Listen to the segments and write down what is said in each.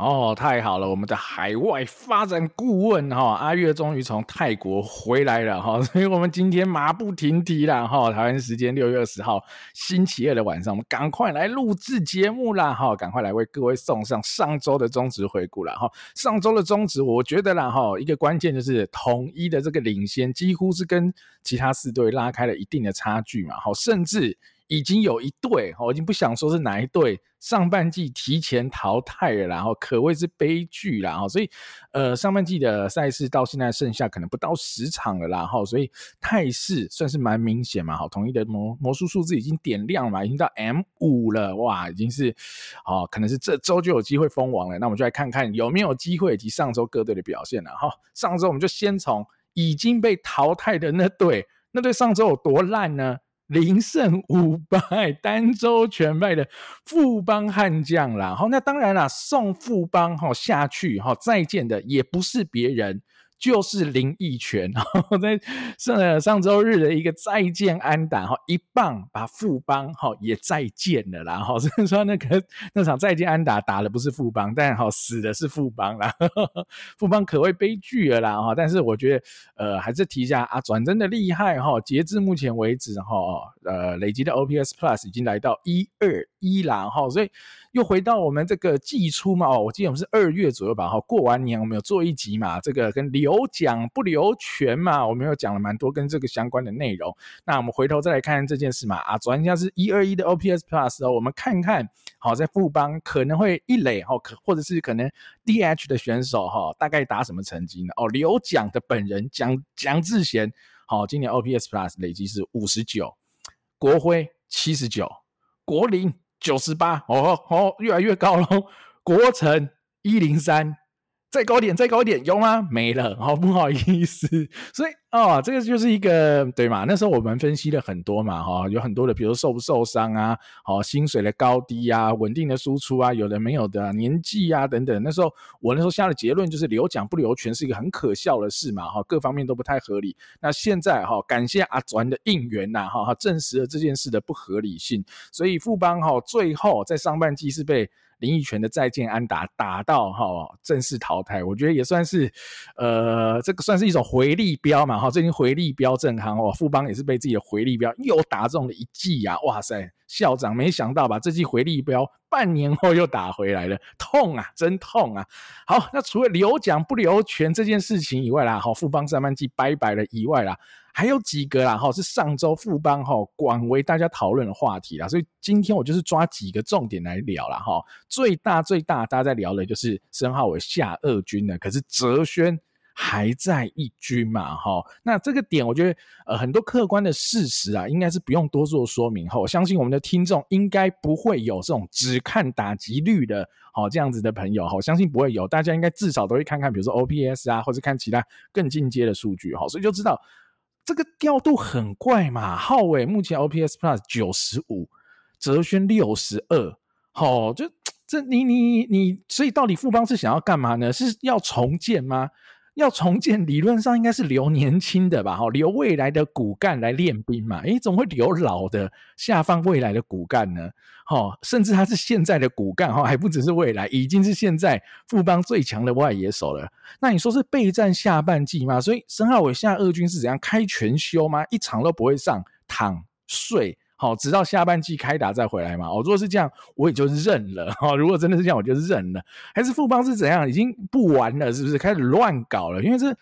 哦，太好了！我们的海外发展顾问哈阿月终于从泰国回来了哈，所以我们今天马不停蹄了哈。台湾时间六月二十号星期二的晚上，我们赶快来录制节目啦哈，赶快来为各位送上上周的中职回顾了哈。上周的中职，我觉得啦哈，一个关键就是统一的这个领先，几乎是跟其他四队拉开了一定的差距嘛，哈，甚至。已经有一队，我已经不想说是哪一队，上半季提前淘汰了，然后可谓是悲剧啦。所以，呃，上半季的赛事到现在剩下可能不到十场了啦，哈，所以态势算是蛮明显嘛，好，统一的魔魔术数字已经点亮了嘛，已经到 M 五了，哇，已经是，哦，可能是这周就有机会封王了。那我们就来看看有没有机会以及上周各队的表现了，哈，上周我们就先从已经被淘汰的那队，那队上周有多烂呢？零胜五败，单周全败的富邦悍将啦。好，那当然啦，送富邦哈下去哈，再见的也不是别人。就是林益全，然后在上上周日的一个再见安打哈，一棒把富邦哈也再见了啦哈，所以说那个那场再见安打打的不是富邦，但好死的是富邦啦，富邦可谓悲剧了啦哈，但是我觉得呃还是提一下啊，转真的厉害哈，截至目前为止哈，呃累积的 OPS Plus 已经来到一二一啦哈，所以。又回到我们这个季初嘛，哦，我记得我们是二月左右吧，哈，过完年我们有做一集嘛，这个跟留奖不留权嘛，我们有讲了蛮多跟这个相关的内容。那我们回头再来看看这件事嘛，啊，转一下是一二一的 OPS Plus 哦，我们看看，好，在富邦可能会一垒哈，可或者是可能 DH 的选手哈，大概打什么成绩呢？哦，留奖的本人蒋蒋智贤，好，今年 OPS Plus 累积是五十九，国辉七十九，国林。九十八，哦哦，越来越高了。国城一零三，再高点，再高点，有吗？没了，好 不好意思。所以哦，这个就是一个对嘛？那时候我们分析了很多嘛，哈，有很多的，比如受不受伤啊，好，薪水的高低啊，稳定的输出啊，有的没有的，年纪啊等等。那时候我那时候下的结论就是留奖不留权是一个很可笑的事嘛，哈，各方面都不太合理。那现在哈，感谢阿转的应援呐，哈，证实了这件事的不合理性。所以富邦哈，最后在上半季是被。林益全的再见安打打到哈正式淘汰，我觉得也算是，呃，这个算是一种回力镖嘛哈，最近回力镖正夯哦，富邦也是被自己的回力镖又打中了一记啊，哇塞，校长没想到吧，这记回力镖半年后又打回来了，痛啊，真痛啊！好，那除了留奖不留权这件事情以外啦，好，富邦三半季拜拜了以外啦。还有几个啦，哈，是上周富邦哈广为大家讨论的话题啦，所以今天我就是抓几个重点来聊啦。哈。最大最大，大家在聊的就是申皓玮下二军了，可是哲轩还在一军嘛，哈。那这个点，我觉得呃很多客观的事实啊，应该是不用多做说明。哈，我相信我们的听众应该不会有这种只看打击率的，好这样子的朋友，哈，我相信不会有，大家应该至少都会看看，比如说 OPS 啊，或者看其他更进阶的数据，哈，所以就知道。这个调度很怪嘛，浩伟目前 OPS Plus 九十五，哲轩六十二，好，就这你你你，所以到底富邦是想要干嘛呢？是要重建吗？要重建，理论上应该是留年轻的吧，哈，留未来的骨干来练兵嘛。诶，怎么会留老的下放未来的骨干呢？哈，甚至他是现在的骨干哈，还不只是未来，已经是现在富邦最强的外野手了。那你说是备战下半季吗？所以申皓玮下二军是怎样开全休吗？一场都不会上，躺睡。好，直到下半季开打再回来嘛。哦，如果是这样，我也就认了。哈，如果真的是这样，我就认了。还是富邦是怎样，已经不玩了，是不是开始乱搞了？因为这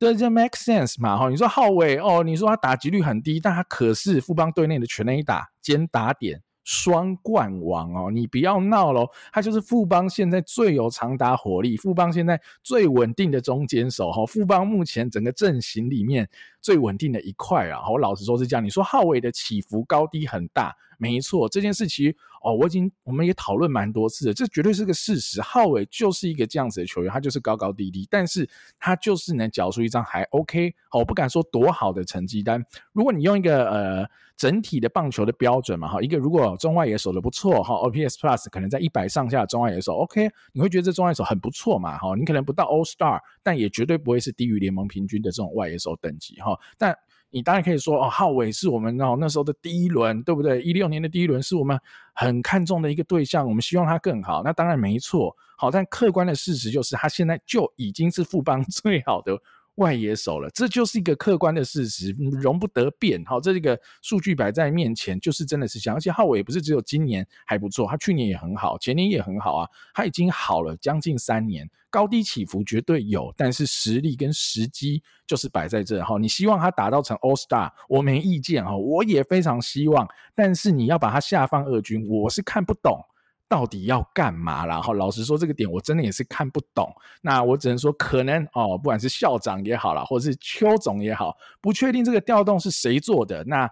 这这 make sense 嘛。哈，你说浩伟哦，你说他打击率很低，但他可是富邦队内的全垒打兼打点。双冠王哦，你不要闹喽！他就是富邦现在最有长打火力，富邦现在最稳定的中间手哈。富邦目前整个阵型里面最稳定的一块啊。我老实说是这样，你说号位的起伏高低很大，没错，这件事情哦，我已经我们也讨论蛮多次了，这绝对是个事实。浩伟就是一个这样子的球员，他就是高高低低，但是他就是能缴出一张还 OK，好，我不敢说多好的成绩单。如果你用一个呃整体的棒球的标准嘛，哈，一个如果中外野守的不错，哈，OPS Plus 可能在一百上下中外野手 OK，你会觉得这中外野手很不错嘛，哈，你可能不到 All Star，但也绝对不会是低于联盟平均的这种外野手等级，哈，但。你当然可以说哦，浩伟是我们哦那时候的第一轮，对不对？一六年的第一轮是我们很看重的一个对象，我们希望他更好。那当然没错，好，但客观的事实就是他现在就已经是富邦 最好的外野手了，这就是一个客观的事实，容不得辩。好，这个数据摆在面前，就是真的是这样。而且浩伟也不是只有今年还不错，他去年也很好，前年也很好啊，他已经好了将近三年，高低起伏绝对有，但是实力跟时机就是摆在这。哈，你希望他打造成 All Star，我没意见哈，我也非常希望，但是你要把他下放二军，我是看不懂。到底要干嘛？然后老实说，这个点我真的也是看不懂。那我只能说，可能哦，不管是校长也好啦，或者是邱总也好，不确定这个调动是谁做的，那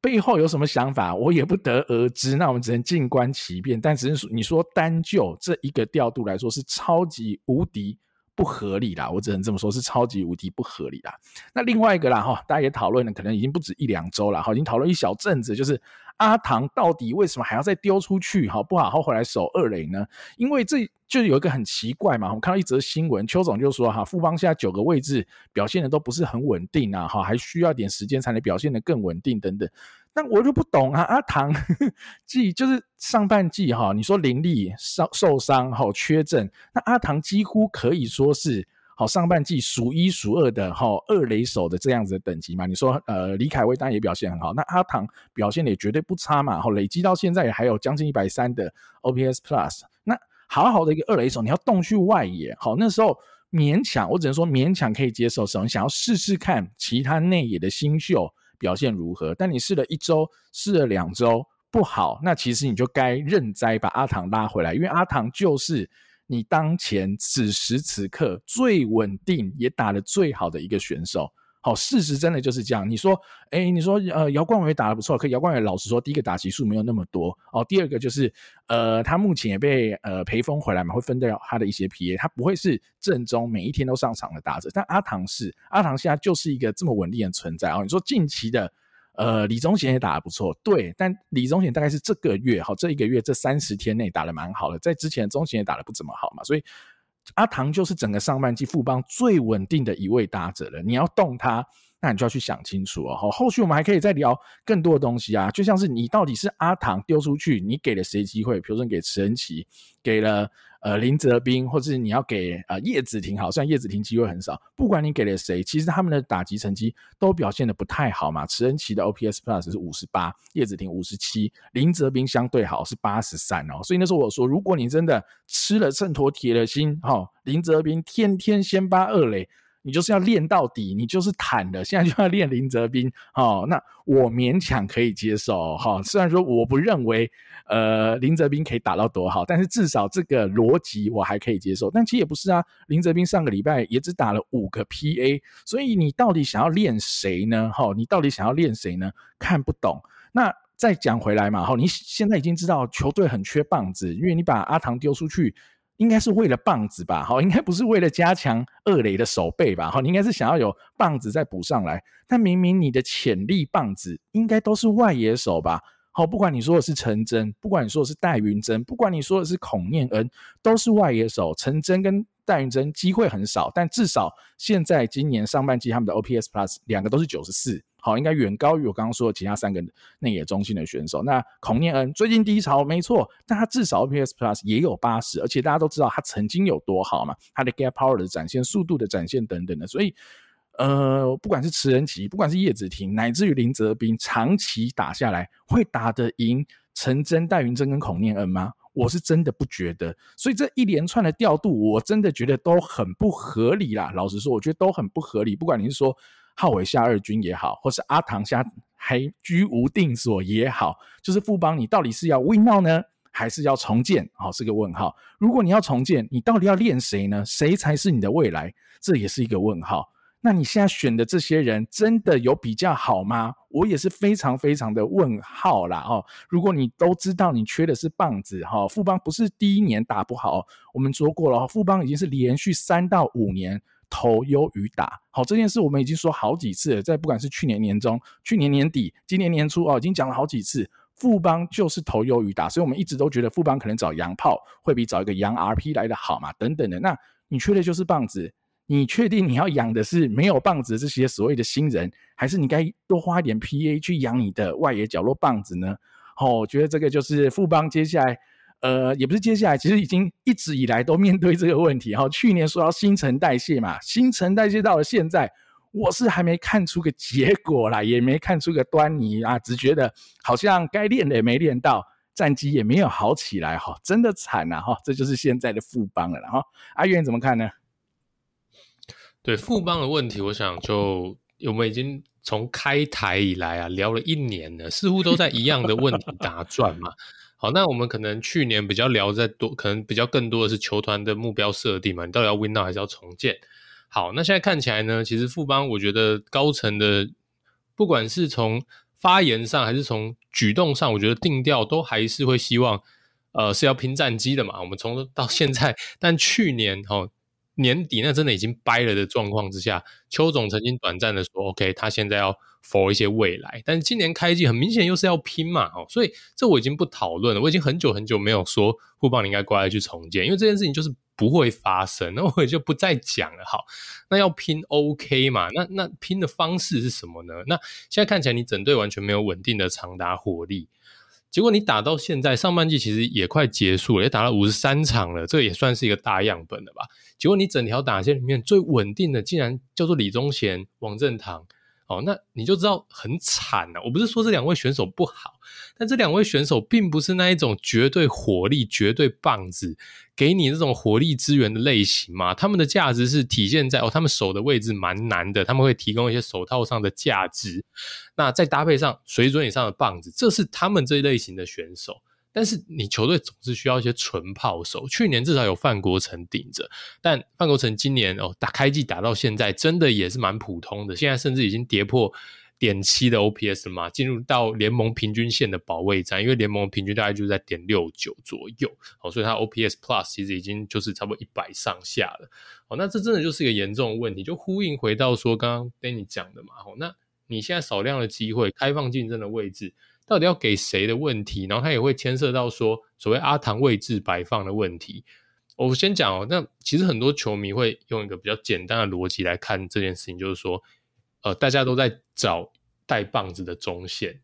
背后有什么想法，我也不得而知。那我们只能静观其变。但只是你说单就这一个调度来说，是超级无敌不合理啦。我只能这么说，是超级无敌不合理啦。那另外一个啦，哈，大家也讨论了，可能已经不止一两周了，哈，已经讨论一小阵子，就是。阿唐到底为什么还要再丢出去？好不好好回来守二垒呢？因为这就有一个很奇怪嘛。我们看到一则新闻，邱总就说哈，富邦现在九个位置表现的都不是很稳定啊，哈，还需要点时间才能表现得更稳定等等。但我就不懂啊，阿唐 季就是上半季哈，你说林立受受伤哈缺阵，那阿唐几乎可以说是。好，上半季数一数二的哈二垒手的这样子的等级嘛？你说呃李凯威当然也表现很好，那阿唐表现也绝对不差嘛。好，累积到现在也还有将近一百三的 OPS Plus。那好好的一个二垒手，你要动去外野，好，那时候勉强，我只能说勉强可以接受。什么？想要试试看其他内野的新秀表现如何？但你试了一周，试了两周不好，那其实你就该认栽，把阿唐拉回来，因为阿唐就是。你当前此时此刻最稳定也打得最好的一个选手，好，事实真的就是这样。你说，哎，你说，呃，姚冠伟打得不错，可姚冠伟老实说，第一个打席数没有那么多哦。第二个就是，呃，他目前也被呃培峰回来嘛，会分掉他的一些 PA，他不会是正中每一天都上场的打者。但阿唐是，阿唐现在就是一个这么稳定的存在哦。你说近期的。呃，李宗贤也打得不错，对，但李宗贤大概是这个月，好，这一个月这三十天内打得蛮好的，在之前宗贤也打得不怎么好嘛，所以阿唐就是整个上半季富邦最稳定的一位打者了，你要动他。那你就要去想清楚哦。后续我们还可以再聊更多的东西啊，就像是你到底是阿唐丢出去，你给了谁机会？比如说给池恩齐，给了呃林泽斌，或者是你要给呃叶子婷，好，虽然叶子婷机会很少，不管你给了谁，其实他们的打击成绩都表现得不太好嘛。池恩齐的 OPS Plus 是五十八，叶子婷五十七，林泽斌相对好是八十三哦。所以那时候我说，如果你真的吃了秤砣铁了心，哈，林泽斌天天先发二垒。你就是要练到底，你就是坦的。现在就要练林泽斌，哦，那我勉强可以接受，哈、虽然说我不认为，呃，林泽斌可以打到多好，但是至少这个逻辑我还可以接受。但其实也不是啊，林泽斌上个礼拜也只打了五个 PA，所以你到底想要练谁呢？哈、你到底想要练谁呢？看不懂。那再讲回来嘛，哈、你现在已经知道球队很缺棒子，因为你把阿唐丢出去。应该是为了棒子吧，好，应该不是为了加强二垒的守备吧，好，你应该是想要有棒子再补上来。但明明你的潜力棒子应该都是外野手吧，好，不管你说的是陈真，不管你说的是戴云真，不管你说的是孔念恩，都是外野手。陈真跟戴云真机会很少，但至少现在今年上半季他们的 OPS Plus 两个都是九十四。好，应该远高于我刚刚说的其他三个内野中心的选手。那孔念恩最近低潮没错，但他至少 OPS Plus 也有八十，而且大家都知道他曾经有多好嘛，他的 Gap Power 的展现、速度的展现等等的。所以，呃，不管是池恩齐，不管是叶子廷，乃至于林泽斌，长期打下来会打得赢陈真、戴云真跟孔念恩吗？我是真的不觉得。所以这一连串的调度，我真的觉得都很不合理啦。老实说，我觉得都很不合理。不管你是说。浩伟下二军也好，或是阿唐下还居无定所也好，就是富邦，你到底是要 win now 呢，还是要重建？好，是个问号。如果你要重建，你到底要练谁呢？谁才是你的未来？这也是一个问号。那你现在选的这些人真的有比较好吗？我也是非常非常的问号啦哦。如果你都知道你缺的是棒子哈，富邦不是第一年打不好，我们说过了，富邦已经是连续三到五年投优于打。好，这件事我们已经说好几次了，在不管是去年年中、去年年底、今年年初哦，已经讲了好几次，富邦就是投优于打，所以我们一直都觉得富邦可能找洋炮会比找一个洋 RP 来的好嘛，等等的。那你缺的就是棒子。你确定你要养的是没有棒子的这些所谓的新人，还是你该多花一点 PA 去养你的外野角落棒子呢？哦，我觉得这个就是富邦接下来，呃，也不是接下来，其实已经一直以来都面对这个问题。哈，去年说要新陈代谢嘛，新陈代谢到了现在，我是还没看出个结果啦，也没看出个端倪啊，只觉得好像该练的也没练到，战绩也没有好起来，哈，真的惨呐，哈，这就是现在的富邦了，哈，阿元怎么看呢？对富邦的问题，我想就我们已经从开台以来啊聊了一年了，似乎都在一样的问题打转嘛。好，那我们可能去年比较聊在多，可能比较更多的是球团的目标设定嘛，你到底要 win now 还是要重建？好，那现在看起来呢，其实富邦我觉得高层的不管是从发言上还是从举动上，我觉得定调都还是会希望呃是要拼战机的嘛。我们从到现在，但去年哈。年底那真的已经掰了的状况之下，邱总曾经短暂的说：“OK，他现在要 for 一些未来。”但是今年开季很明显又是要拼嘛，哦，所以这我已经不讨论了。我已经很久很久没有说富邦你应该乖乖去重建，因为这件事情就是不会发生，那我也就不再讲了。好，那要拼 OK 嘛？那那拼的方式是什么呢？那现在看起来你整队完全没有稳定的长打火力。结果你打到现在，上半季其实也快结束了，也打了五十三场了，这也算是一个大样本了吧？结果你整条打线里面最稳定的，竟然叫做李宗贤、王振堂。哦，那你就知道很惨了。我不是说这两位选手不好，但这两位选手并不是那一种绝对火力、绝对棒子，给你这种火力支援的类型嘛。他们的价值是体现在哦，他们手的位置蛮难的，他们会提供一些手套上的价值。那再搭配上水准以上的棒子，这是他们这一类型的选手。但是你球队总是需要一些纯炮手，去年至少有范国成顶着，但范国成今年哦打开季打到现在，真的也是蛮普通的，现在甚至已经跌破点七的 OPS 了嘛，进入到联盟平均线的保卫战，因为联盟平均大概就在点六九左右，哦，所以他 OPS Plus 其实已经就是差不多一百上下了，哦，那这真的就是一个严重的问题，就呼应回到说刚刚 Danny 讲的嘛，哦，那你现在少量的机会，开放竞争的位置。到底要给谁的问题，然后他也会牵涉到说所谓阿唐位置摆放的问题。我先讲哦，那其实很多球迷会用一个比较简单的逻辑来看这件事情，就是说，呃，大家都在找带棒子的中线，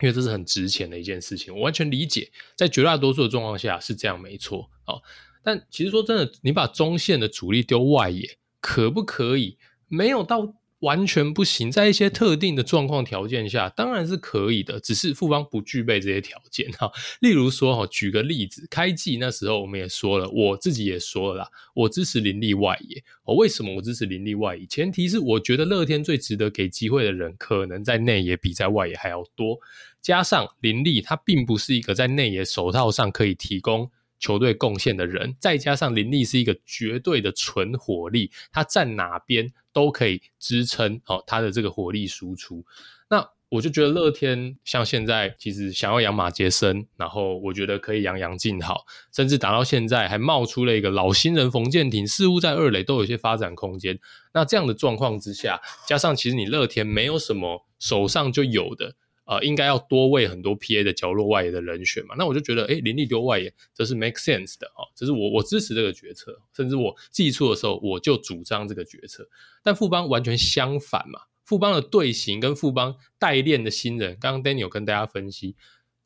因为这是很值钱的一件事情。我完全理解，在绝大多数的状况下是这样，没错。哦，但其实说真的，你把中线的主力丢外野，可不可以？没有到。完全不行，在一些特定的状况条件下，当然是可以的，只是富邦不具备这些条件 哈。例如说哈，举个例子，开季那时候我们也说了，我自己也说了，我支持林立外野。哦，为什么我支持林立外野？前提是我觉得乐天最值得给机会的人，可能在内野比在外野还要多，加上林立他并不是一个在内野手套上可以提供。球队贡献的人，再加上林立是一个绝对的纯火力，他站哪边都可以支撑哦他的这个火力输出。那我就觉得乐天像现在其实想要养马杰森，然后我觉得可以养杨敬豪，甚至打到现在还冒出了一个老新人冯建廷，似乎在二垒都有一些发展空间。那这样的状况之下，加上其实你乐天没有什么手上就有的。呃，应该要多位很多 PA 的角落外野的人选嘛？那我就觉得，诶，林立丢外野，这是 make sense 的哦，这是我我支持这个决策，甚至我寄出的时候我就主张这个决策。但富邦完全相反嘛，富邦的队形跟富邦代练的新人，刚刚 Daniel 跟大家分析，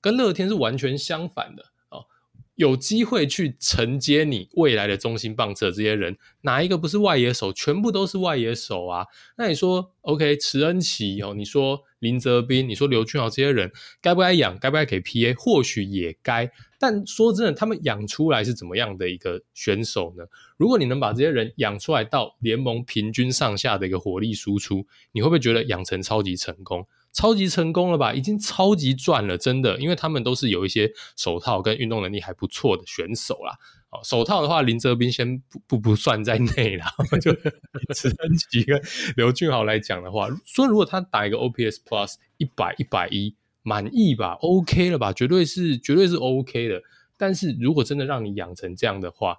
跟乐天是完全相反的。有机会去承接你未来的中心棒次的这些人，哪一个不是外野手？全部都是外野手啊！那你说，OK，池恩齐哦，你说林泽斌，你说刘俊豪这些人，该不该养？该不该给 PA？或许也该。但说真的，他们养出来是怎么样的一个选手呢？如果你能把这些人养出来到联盟平均上下的一个火力输出，你会不会觉得养成超级成功？超级成功了吧？已经超级赚了，真的，因为他们都是有一些手套跟运动能力还不错的选手啦。哦，手套的话，林哲斌先不不不算在内啦。就池恩齐跟刘俊豪来讲的话，说如果他打一个 OPS Plus 一百一百一，满意吧？OK 了吧？绝对是绝对是 OK 的。但是如果真的让你养成这样的话，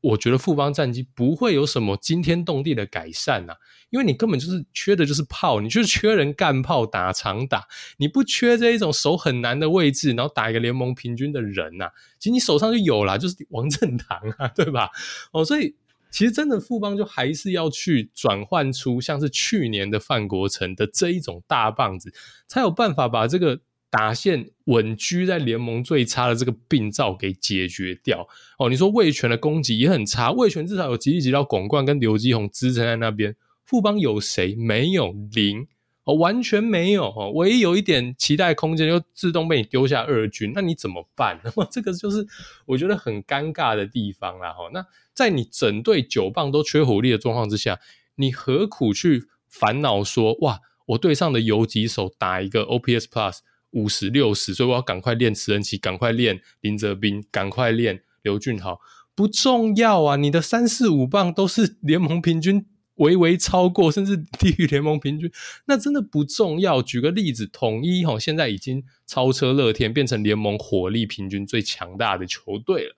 我觉得富邦战绩不会有什么惊天动地的改善呐、因为你根本就是缺的就是炮，你就是缺人干炮打长打，你不缺这一种手很难的位置，然后打一个联盟平均的人呐、其实你手上就有啦，就是王振堂啊，对吧？哦，所以其实真的富邦就还是要去转换出像是去年的范国成的这一种大棒子，才有办法把这个。打线稳居在联盟最差的这个病灶给解决掉哦。你说魏权的攻击也很差，魏权至少有吉力吉捞广冠跟刘基宏支撑在那边。富邦有谁？没有零哦，完全没有哦。唯一有一点期待空间，就自动被你丢下二军，那你怎么办？那么这个就是我觉得很尴尬的地方啦。哈，那在你整队九棒都缺火力的状况之下，你何苦去烦恼说哇，我队上的游击手打一个 OPS Plus？五十六十，所以我要赶快练池恩齐，赶快练林哲斌，赶快练刘俊豪，不重要啊！你的三四五棒都是联盟平均，微微超过，甚至低于联盟平均，那真的不重要。举个例子，统一齁，现在已经超车乐天，变成联盟火力平均最强大的球队了。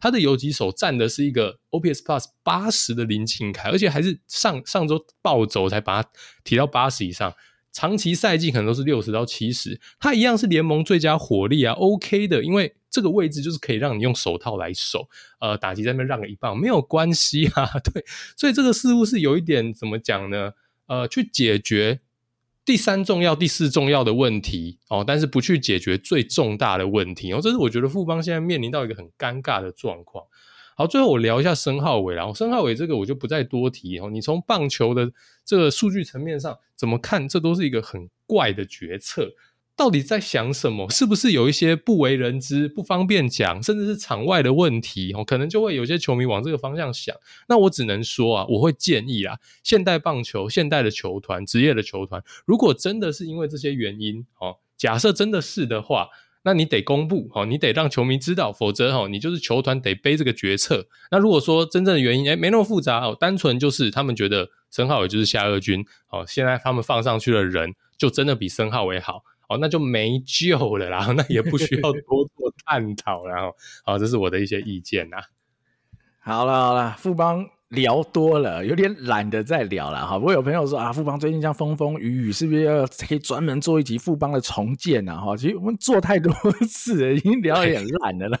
他的游击手站的是一个 OPS Plus 八十的林庆凯，而且还是上上周暴走才把他提到八十以上。长期赛季可能都是六十到七十，他一样是联盟最佳火力啊，OK 的，因为这个位置就是可以让你用手套来守，呃，打击在那边让个一棒没有关系啊，对，所以这个似乎是有一点怎么讲呢？呃，去解决第三重要、第四重要的问题哦，但是不去解决最重大的问题哦，这是我觉得富邦现在面临到一个很尴尬的状况。好，最后我聊一下申皓玮，然后申皓玮这个我就不再多提哦。你从棒球的这个数据层面上怎么看？这都是一个很怪的决策，到底在想什么？是不是有一些不为人知、不方便讲，甚至是场外的问题？哦，可能就会有些球迷往这个方向想。那我只能说啊，我会建议啊，现代棒球、现代的球团、职业的球团，如果真的是因为这些原因，哦，假设真的是的话。那你得公布，你得让球迷知道，否则你就是球团得背这个决策。那如果说真正的原因，哎没那么复杂哦，单纯就是他们觉得申浩伟就是下二军，哦，现在他们放上去的人就真的比申浩伟好，哦，那就没救了啦，那也不需要 多做探讨，然后，好，这是我的一些意见呐。好了好了，富邦。聊多了，有点懒得再聊了哈。不过有朋友说啊，富邦最近这样风风雨雨，是不是要可以专门做一集富邦的重建呢？哈，其实我们做太多次了，已经聊得有点烂了了。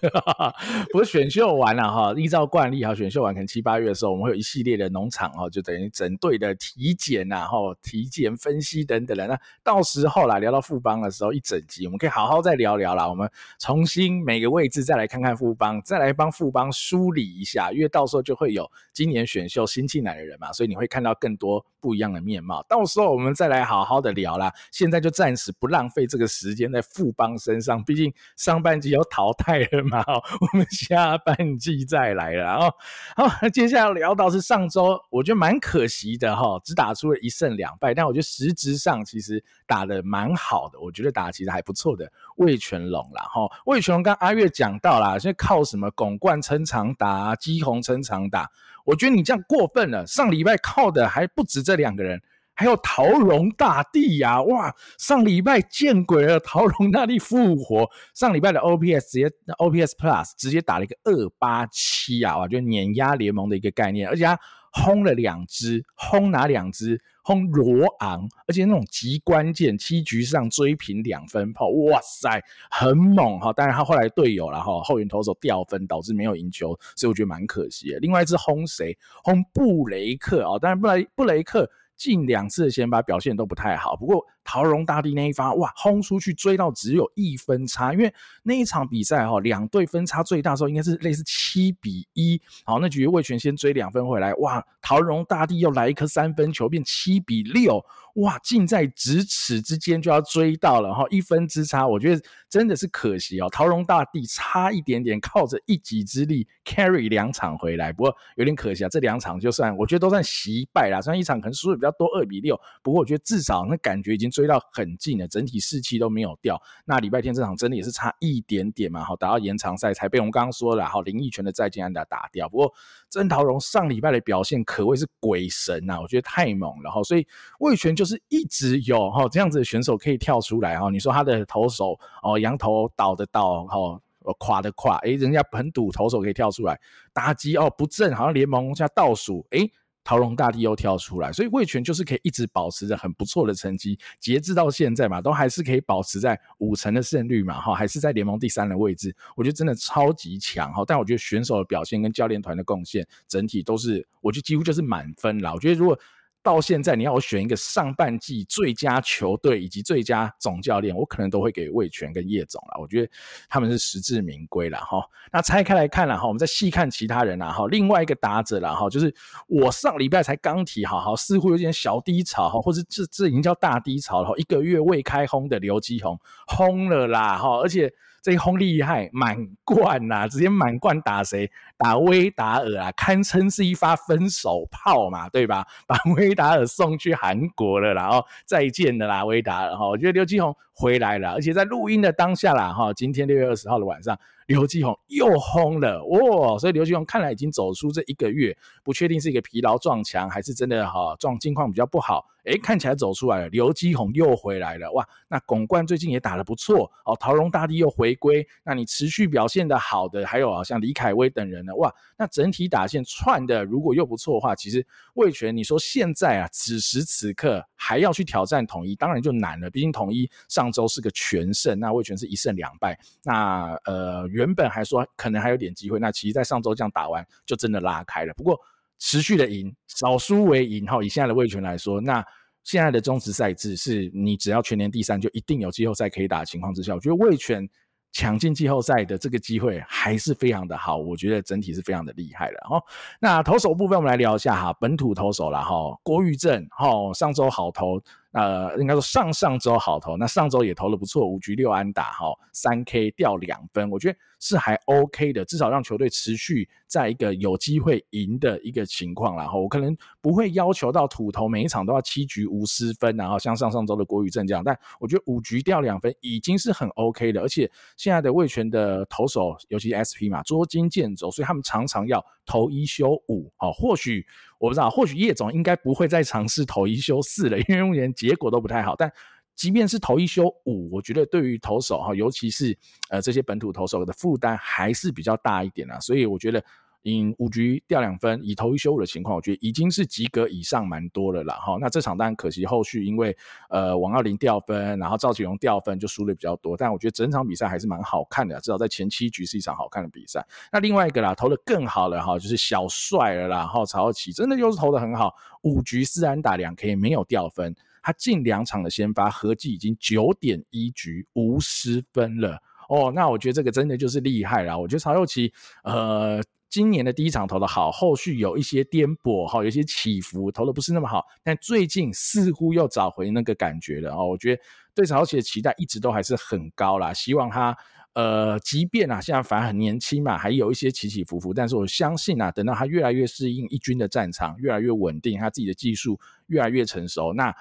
不过选秀完了哈，依照惯例哈，选秀完可能七八月的时候，我们会有一系列的农场哈，就等于整队的体检呐，哈，体检分析等等的。那到时候啦，聊到富邦的时候，一整集我们可以好好再聊聊啦。我们重新每个位置再来看看富邦，再来帮富邦梳理一下，因为到时候就会有今年。选秀新进来的人嘛，所以你会看到更多不一样的面貌。到时候我们再来好好的聊啦。现在就暂时不浪费这个时间在富邦身上，毕竟上半季要淘汰了嘛。我们下半季再来了。然后，好，接下来聊到是上周，我觉得蛮可惜的哈，只打出了一胜两败。但我觉得实质上其实打得蛮好的，我觉得打得其实还不错的魏全龙啦。哈。魏全龙刚阿月讲到啦，现在靠什么巩冠撑场打，基鸿撑场打。我觉得你这样过分了。上礼拜靠的还不止这两个人，还有陶荣大帝呀！哇，上礼拜见鬼了，陶荣大帝复活。上礼拜的 OPS 直接 OPS Plus 直接打了一个二八七啊！哇，就碾压联盟的一个概念，而且他轰了两支，轰哪两支？轰罗昂，而且那种极关键，七局上追平两分炮，哇塞，很猛哈！当然他后来队友然后，后援投手掉分导致没有赢球，所以我觉得蛮可惜的。另外一支轰谁？轰布雷克啊！当然布雷布雷克。近两次的先发表现都不太好，不过陶荣大帝那一发哇，轰出去追到只有一分差，因为那一场比赛哈，两队分差最大的时候应该是类似七比一，好，那局味全先追两分回来，哇，陶荣大帝又来一颗三分球变七比六，哇，近在咫尺之间就要追到了哈，一分之差，我觉得真的是可惜哦，陶荣大帝差一点点靠着一己之力 carry 两场回来，不过有点可惜啊，这两场就算我觉得都算惜败啦，虽然一场可能输的比较多二比六，不过我觉得至少那感觉已经追到很近了，整体士气都没有掉。那礼拜天这场真的也是差一点点嘛，好，打到延长赛才被我们刚刚说了，好，林益全的再见安打打掉。不过曾陶荣上礼拜的表现可谓是鬼神呐、我觉得太猛了哈。所以魏全就是一直有哈这样子的选手可以跳出来哈。你说他的投手哦，洋投倒的倒哈，垮的垮，诶，人家本赌投手可以跳出来打击哦不正，好像联盟下倒数诶。桃龙大帝又跳出来，所以魏全就是可以一直保持着很不错的成绩，截至到现在嘛，都还是可以保持在五成的胜率嘛，哈，还是在联盟第三的位置，我觉得真的超级强哈。但我觉得选手的表现跟教练团的贡献，整体都是，我觉得几乎就是满分了。我觉得如果到现在，你要我选一个上半季最佳球队以及最佳总教练，我可能都会给味全跟叶总了。我觉得他们是实至名归了哈。那拆开来看了哈，我们再细看其他人了哈。另外一个打者了哈，就是我上礼拜才刚提，好好似乎有点小低潮哈，或者这这已经叫大低潮了。一个月未开轰的刘基鸿轰了啦哈，而且。这一轰厉害，满贯呐、直接满贯打谁？打威达尔啊，堪称是一发分手炮嘛，对吧？把威达尔送去韩国了，然后再见了啦，威达尔哈。我觉得刘基宏回来了，而且在录音的当下啦，哈，今天六月二十号的晚上。刘基鸿又轰了哇、哦！所以刘基鸿看来已经走出这一个月，不确定是一个疲劳撞墙，还是真的哈状境况比较不好。诶，看起来走出来了，刘基鸿又回来了哇！那巩冠最近也打得不错哦，陶荣大帝又回归，那你持续表现的好的，还有啊像李凯威等人呢哇！那整体打线串的如果又不错的话，其实味全你说现在啊此时此刻还要去挑战统一，当然就难了。毕竟统一上周是个全胜，那味全是一胜两败，那呃。原本还说可能还有点机会，那其实，在上周这样打完就真的拉开了。不过持续的赢，少输为赢哈。以现在的味全来说，那现在的中职赛制是你只要全年第三，就一定有季后赛可以打的情况之下，我觉得味全抢进季后赛的这个机会还是非常的好。我觉得整体是非常的厉害了哈。那投手部分，我们来聊一下哈，本土投手了哈，郭育正哈，上周好投。呃，应该说上上周好投，那上周也投了不错，五局六安打，哈，三 K 掉两分，我觉得是还 OK 的，至少让球队持续在一个有机会赢的一个情况，然后我可能不会要求到土投每一场都要七局无失分，然后像上上周的郭育正这样，但我觉得五局掉两分已经是很 OK 的，而且现在的味全的投手，尤其 SP 嘛，捉襟见肘，所以他们常常要投一休五，好，或许。我不知道，或许叶总应该不会再尝试投一休四了，因为目前结果都不太好。但即便是投一休五，我觉得对于投手哈，尤其是呃这些本土投手的负担还是比较大一点啊，所以我觉得。赢五局掉两分，以投一休五的情况，我觉得已经是及格以上，蛮多了啦哈。那这场当然可惜，后续因为呃王跃霖掉分，然后赵启荣掉分，就输的比较多。但我觉得整场比赛还是蛮好看的，至少在前七局是一场好看的比赛。那另外一个啦，投的更好了哈，就是小帅了啦哈，曹齐真的又是投的很好，五局四安打两 K 没有掉分，他近两场的先发合计已经九点一局无失分了哦。那我觉得这个真的就是厉害啦。我觉得曹又齐呃。今年的第一场投的好，后续有一些颠簸哈，有一些起伏，投的不是那么好，但最近似乎又找回那个感觉了哦。我觉得对曹齐的期待一直都还是很高啦，希望他呃，即便啊现在反而很年轻嘛，还有一些起起伏伏，但是我相信啊，等到他越来越适应一军的战场，越来越稳定，他自己的技术越来越成熟，那。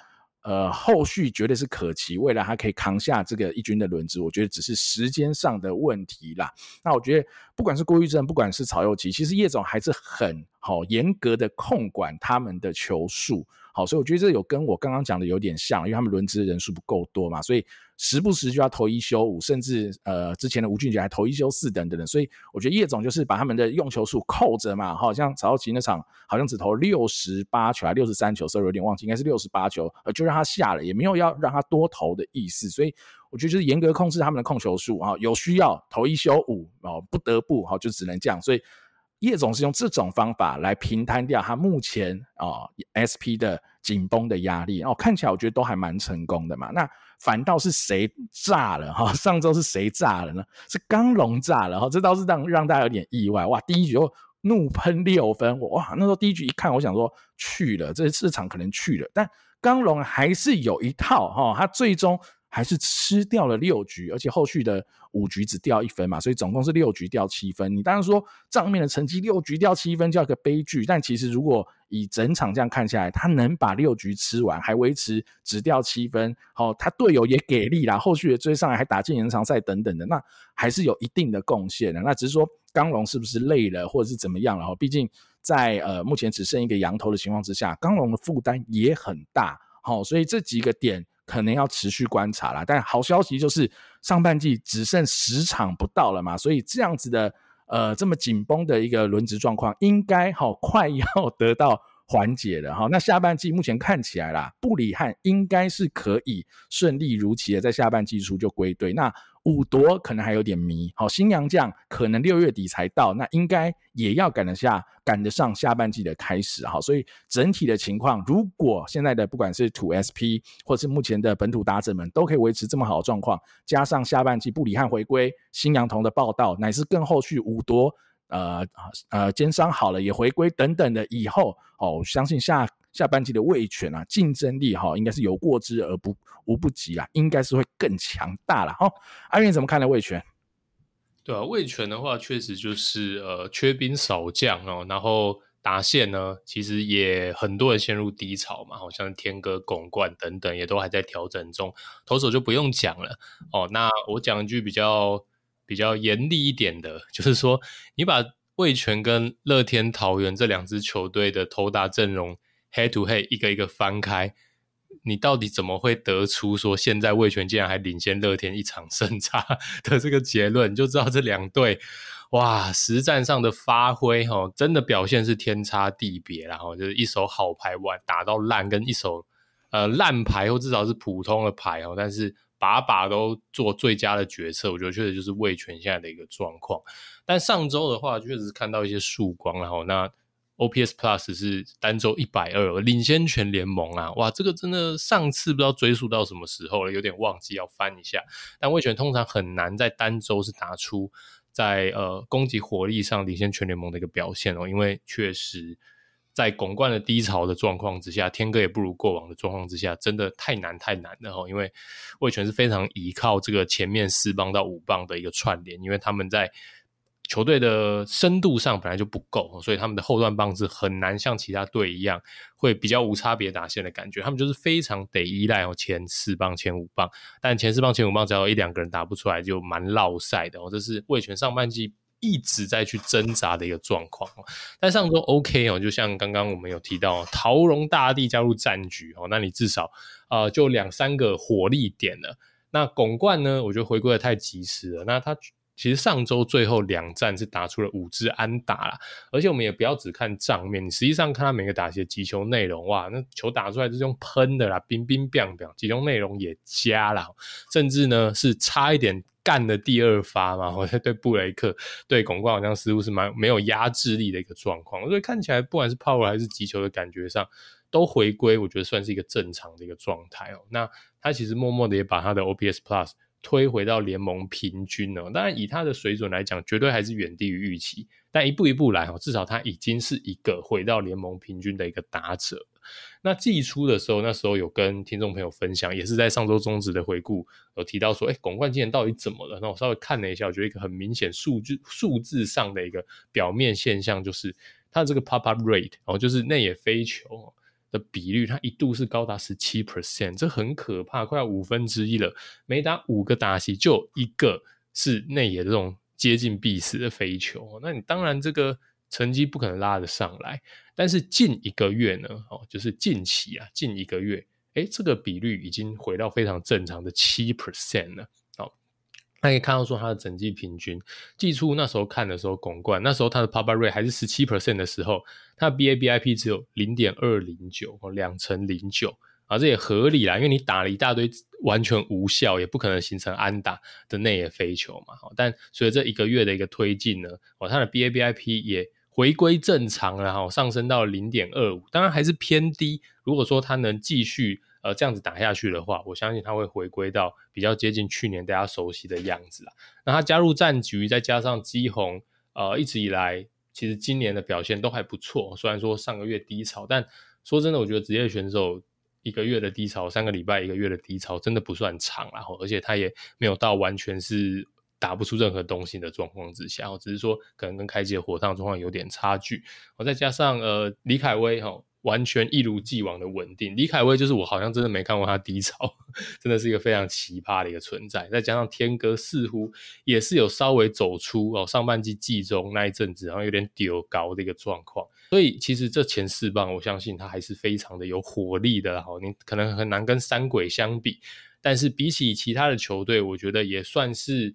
呃，后续绝对是可期，未来他可以扛下这个一军的轮值，我觉得只是时间上的问题啦。那我觉得，不管是郭玉正，不管是曹又齐，其实叶总还是很好严格的控管他们的球数。好，所以我觉得这有跟我刚刚讲的有点像，因为他们轮值的人数不够多嘛，所以时不时就要投一休五，甚至呃之前的吴俊杰还投一休四等等的，所以我觉得叶总就是把他们的用球数扣着嘛，好像曹祐齐那场好像只投六十八球还六十三球，所以有点忘记，应该是六十八球，就让他下了，也没有要让他多投的意思，所以我觉得就是严格控制他们的控球数啊，有需要投一休五哦，不得不好就只能这样，所以。叶总是用这种方法来平摊掉他目前啊、哦、SP 的紧绷的压力哦，看起来我觉得都还蛮成功的嘛。那反倒是谁炸了哈、上周是谁炸了呢？是刚龙炸了哈、哦，这倒是让让大家有点意外哇！第一局就怒喷六分哇！那时候第一局一看，我想说去了，这市场可能去了，但刚龙还是有一套哈、哦，他最终。还是吃掉了六局，而且后续的五局只掉一分嘛，所以总共是六局掉七分。你当然说账面的成绩六局掉七分叫个悲剧，但其实如果以整场这样看下来，他能把六局吃完，还维持只掉七分，好、哦，他队友也给力啦，后续也追上来，还打进延长赛等等的，那还是有一定的贡献的。那只是说刚龙是不是累了，或者是怎么样了？哈，毕竟在呃目前只剩一个羊头的情况之下，刚龙的负担也很大，好、哦，所以这几个点。可能要持续观察啦，但好消息就是上半季只剩十场不到了嘛，所以这样子的呃这么紧绷的一个轮值状况，应该好、哦、快要 得到缓解了哈。那下半季目前看起来啦，布里汉应该是可以顺利如期的在下半季初就归队。那五夺可能还有点迷，好，新洋将可能六月底才到，那应该也要赶得下，赶得上下半季的开始，哈，所以整体的情况，如果现在的不管是土 SP 或是目前的本土打者们都可以维持这么好的状况，加上下半季布里汉回归，新洋童的报道，乃至更后续五夺，呃呃奸商好了也回归等等的以后，哦，相信下。下半季的味全啊，竞争力哈，应该是有过之而不无不及啊，应该是会更强大了哈。阿元怎么看呢？味全？对啊，味全的话，确实就是呃缺兵少将哦，然后达线呢，其实也很多人陷入低潮嘛，好像天哥、巩冠等等也都还在调整中，投手就不用讲了哦。那我讲一句比较比较严厉一点的，就是说你把味全跟乐天桃园这两支球队的投打阵容。Head to head 一个一个翻开，你到底怎么会得出说现在味全竟然还领先乐天一场胜差的这个结论？你就知道这两队哇，实战上的发挥哈，真的表现是天差地别，然后就是一手好牌玩打到烂，跟一手呃烂牌或至少是普通的牌哦，但是把把都做最佳的决策，我觉得确实就是味全现在的一个状况。但上周的话，确实是看到一些曙光，然后那。OPS Plus 是单周一百二，领先全联盟啊！哇，这个真的上次不知道追溯到什么时候了，有点忘记要翻一下。但味全通常很难在单周是打出在呃攻击火力上领先全联盟的一个表现哦，因为确实在巩冠的低潮的状况之下，天哥也不如过往的状况之下，真的太难太难了哦。因为味全是非常依靠这个前面四棒到五棒的一个串联，因为他们在。球队的深度上本来就不够，所以他们的后段棒子很难像其他队一样会比较无差别打线的感觉。他们就是非常得依赖哦前四棒、前五棒，但前四棒、前五棒只要一两个人打不出来，就蛮落赛的哦。这是味全上半季一直在去挣扎的一个状况。但上周 OK 哦，就像刚刚我们有提到，桃荣大帝加入战局哦，那你至少呃就两三个火力点了。那巩冠呢，我觉得回归的太及时了。那他。其实上周最后两战是打出了五支安打啦，而且我们也不要只看账面，你实际上看他每个打些击球内容，哇，那球打出来就是用喷的啦，冰冰冰冰，击球内容也加啦，甚至呢是差一点干的第二发嘛，我觉得对布雷克对巩冠好像似乎是蛮没有压制力的一个状况，所以看起来不管是 power 还是击球的感觉上都回归，我觉得算是一个正常的一个状态哦。那他其实默默的也把他的 OPS Plus。推回到联盟平均哦，当然以他的水准来讲，绝对还是远低于预期。但一步一步来哦，至少他已经是一个回到联盟平均的一个打者。那季初的时候，那时候有跟听众朋友分享，也是在上周中止的回顾有提到说，哎，巩冠今年到底怎么了？那我稍微看了一下，我觉得一个很明显数据数字上的一个表面现象，就是他的这个 pop up rate 然哦，就是内野飞球。的比率，它一度是高达十七 percent，这很可怕，快要五分之一了。每打五个打席，就一个是内野这种接近必死的飞球。那你当然这个成绩不可能拉得上来。但是近一个月呢，哦，就是近期啊，近一个月，诶，这个比率已经回到非常正常的七 percent 了。那可以看到说，它的整季平均，季初那时候看的时候，巩冠那时候它的 p o p a rate 还是十七 percent 的时候，它的 BABIP 只有零点二零九哦，两成零九啊，这也合理啦，因为你打了一大堆完全无效，也不可能形成安打的内野飞球嘛。但随着这一个月的一个推进呢，哦，它的 BABIP 也回归正常，然后上升到零点二五，当然还是偏低。如果说它能继续。呃，这样子打下去的话，我相信他会回归到比较接近去年大家熟悉的样子啦。那他加入战局，再加上基鸿，呃，一直以来其实今年的表现都还不错。虽然说上个月低潮，但说真的，我觉得职业选手一个月的低潮，三个礼拜一个月的低潮，真的不算长，然后而且他也没有到完全是打不出任何东西的状况之下，只是说可能跟开季的火烫状况有点差距，我再加上呃李凯威哈。完全一如既往的稳定，李凯威就是我好像真的没看过他低潮，真的是一个非常奇葩的一个存在。再加上天哥似乎也是有稍微走出哦，上半季季中那一阵子，然后有点丢高的一个状况。所以其实这前四棒，我相信他还是非常的有火力的。哈，你可能很难跟三鬼相比，但是比起其他的球队，我觉得也算是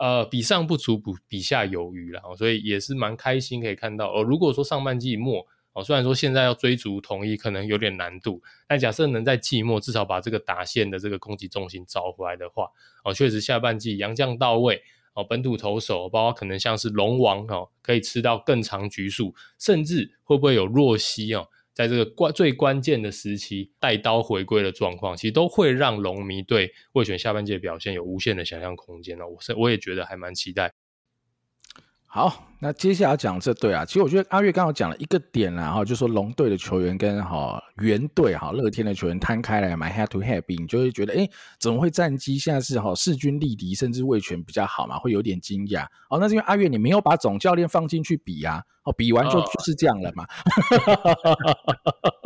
呃比上不足，不比下有余了。所以也是蛮开心可以看到哦。如果说上半季末。哦，虽然说现在要追逐统一可能有点难度，但假设能在季末至少把这个打线的这个攻击重心找回来的话，哦，确实下半季洋将到位，哦，本土投手包括可能像是龙王哦，可以吃到更长局数，甚至会不会有若熙哦，在这个关最关键的时期带刀回归的状况，其实都会让龙迷对味全下半季的表现有无限的想象空间哦。我是我也觉得还蛮期待。好，那接下来讲这队啊，其实我觉得阿月刚好讲了一个点啦，哈，就说龙队的球员跟哈原队哈乐天的球员摊开来买 head to head 比，你就会觉得，哎，怎么会战绩现在是哈势均力敌，甚至味全比较好嘛，会有点惊讶。哦，那是因为阿月你没有把总教练放进去比啊，哦，比完就就是这样了嘛。哦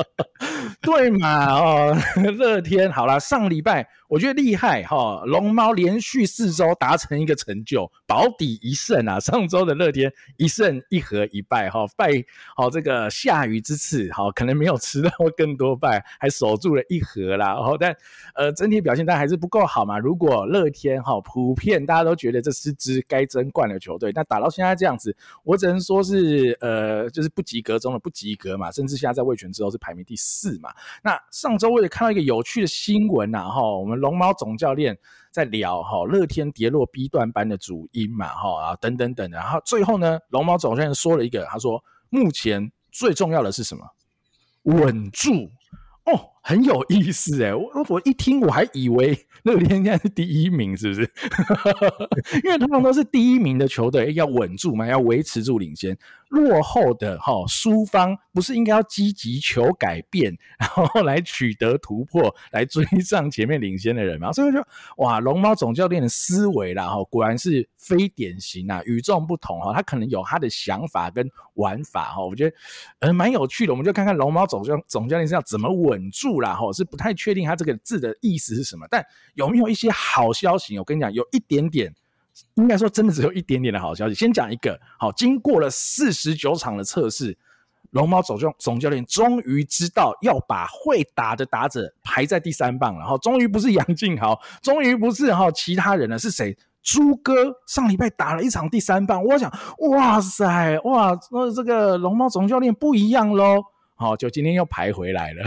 对嘛哦，乐天好啦，上礼拜我觉得厉害哈，龙猫连续四周达成一个成就，保底一胜啊。上周的乐天一胜一和一败哈，败好这个下雨之赐好，可能没有吃到更多败，还守住了一和啦。然后但呃整体表现但还是不够好嘛。如果乐天哈普遍大家都觉得这是支该争冠的球队，那打到现在这样子，我只能说是呃就是不及格中的不及格嘛，甚至现在在味全之后是排名第四嘛。那上周我也看到一个有趣的新闻呐，哈，我们龙猫总教练在聊哈乐天跌落 B 段班的主因嘛，哈啊等等等的，然后最后呢，龙猫总教练说了一个，他说目前最重要的是什么？稳住哦。很有意思哎，我我一听我还以为乐天现在是第一名，是不是？因为通常都是第一名的球队要稳住嘛，要维持住领先。落后的哈输方不是应该要积极求改变，然后来取得突破，来追上前面领先的人嘛？所以说哇，龙猫总教练的思维啦哈，果然是非典型啊，与众不同哈。他可能有他的想法跟玩法哈，我觉得呃蛮有趣的。我们就看看龙猫总教总教练是要怎么稳住。啦，吼是不太确定他这个字的意思是什么，但有没有一些好消息？我跟你讲，有一点点，应该说真的只有一点点的好消息。先讲一个，好，经过了四十九场的测试，龙猫总教总教练终于知道要把会打的打者排在第三棒了，哈终于不是杨静豪，终于不是哈其他人了，是谁？朱哥上礼拜打了一场第三棒，我想，哇塞，哇，那这个龙猫总教练不一样喽。好，就今天又排回来了。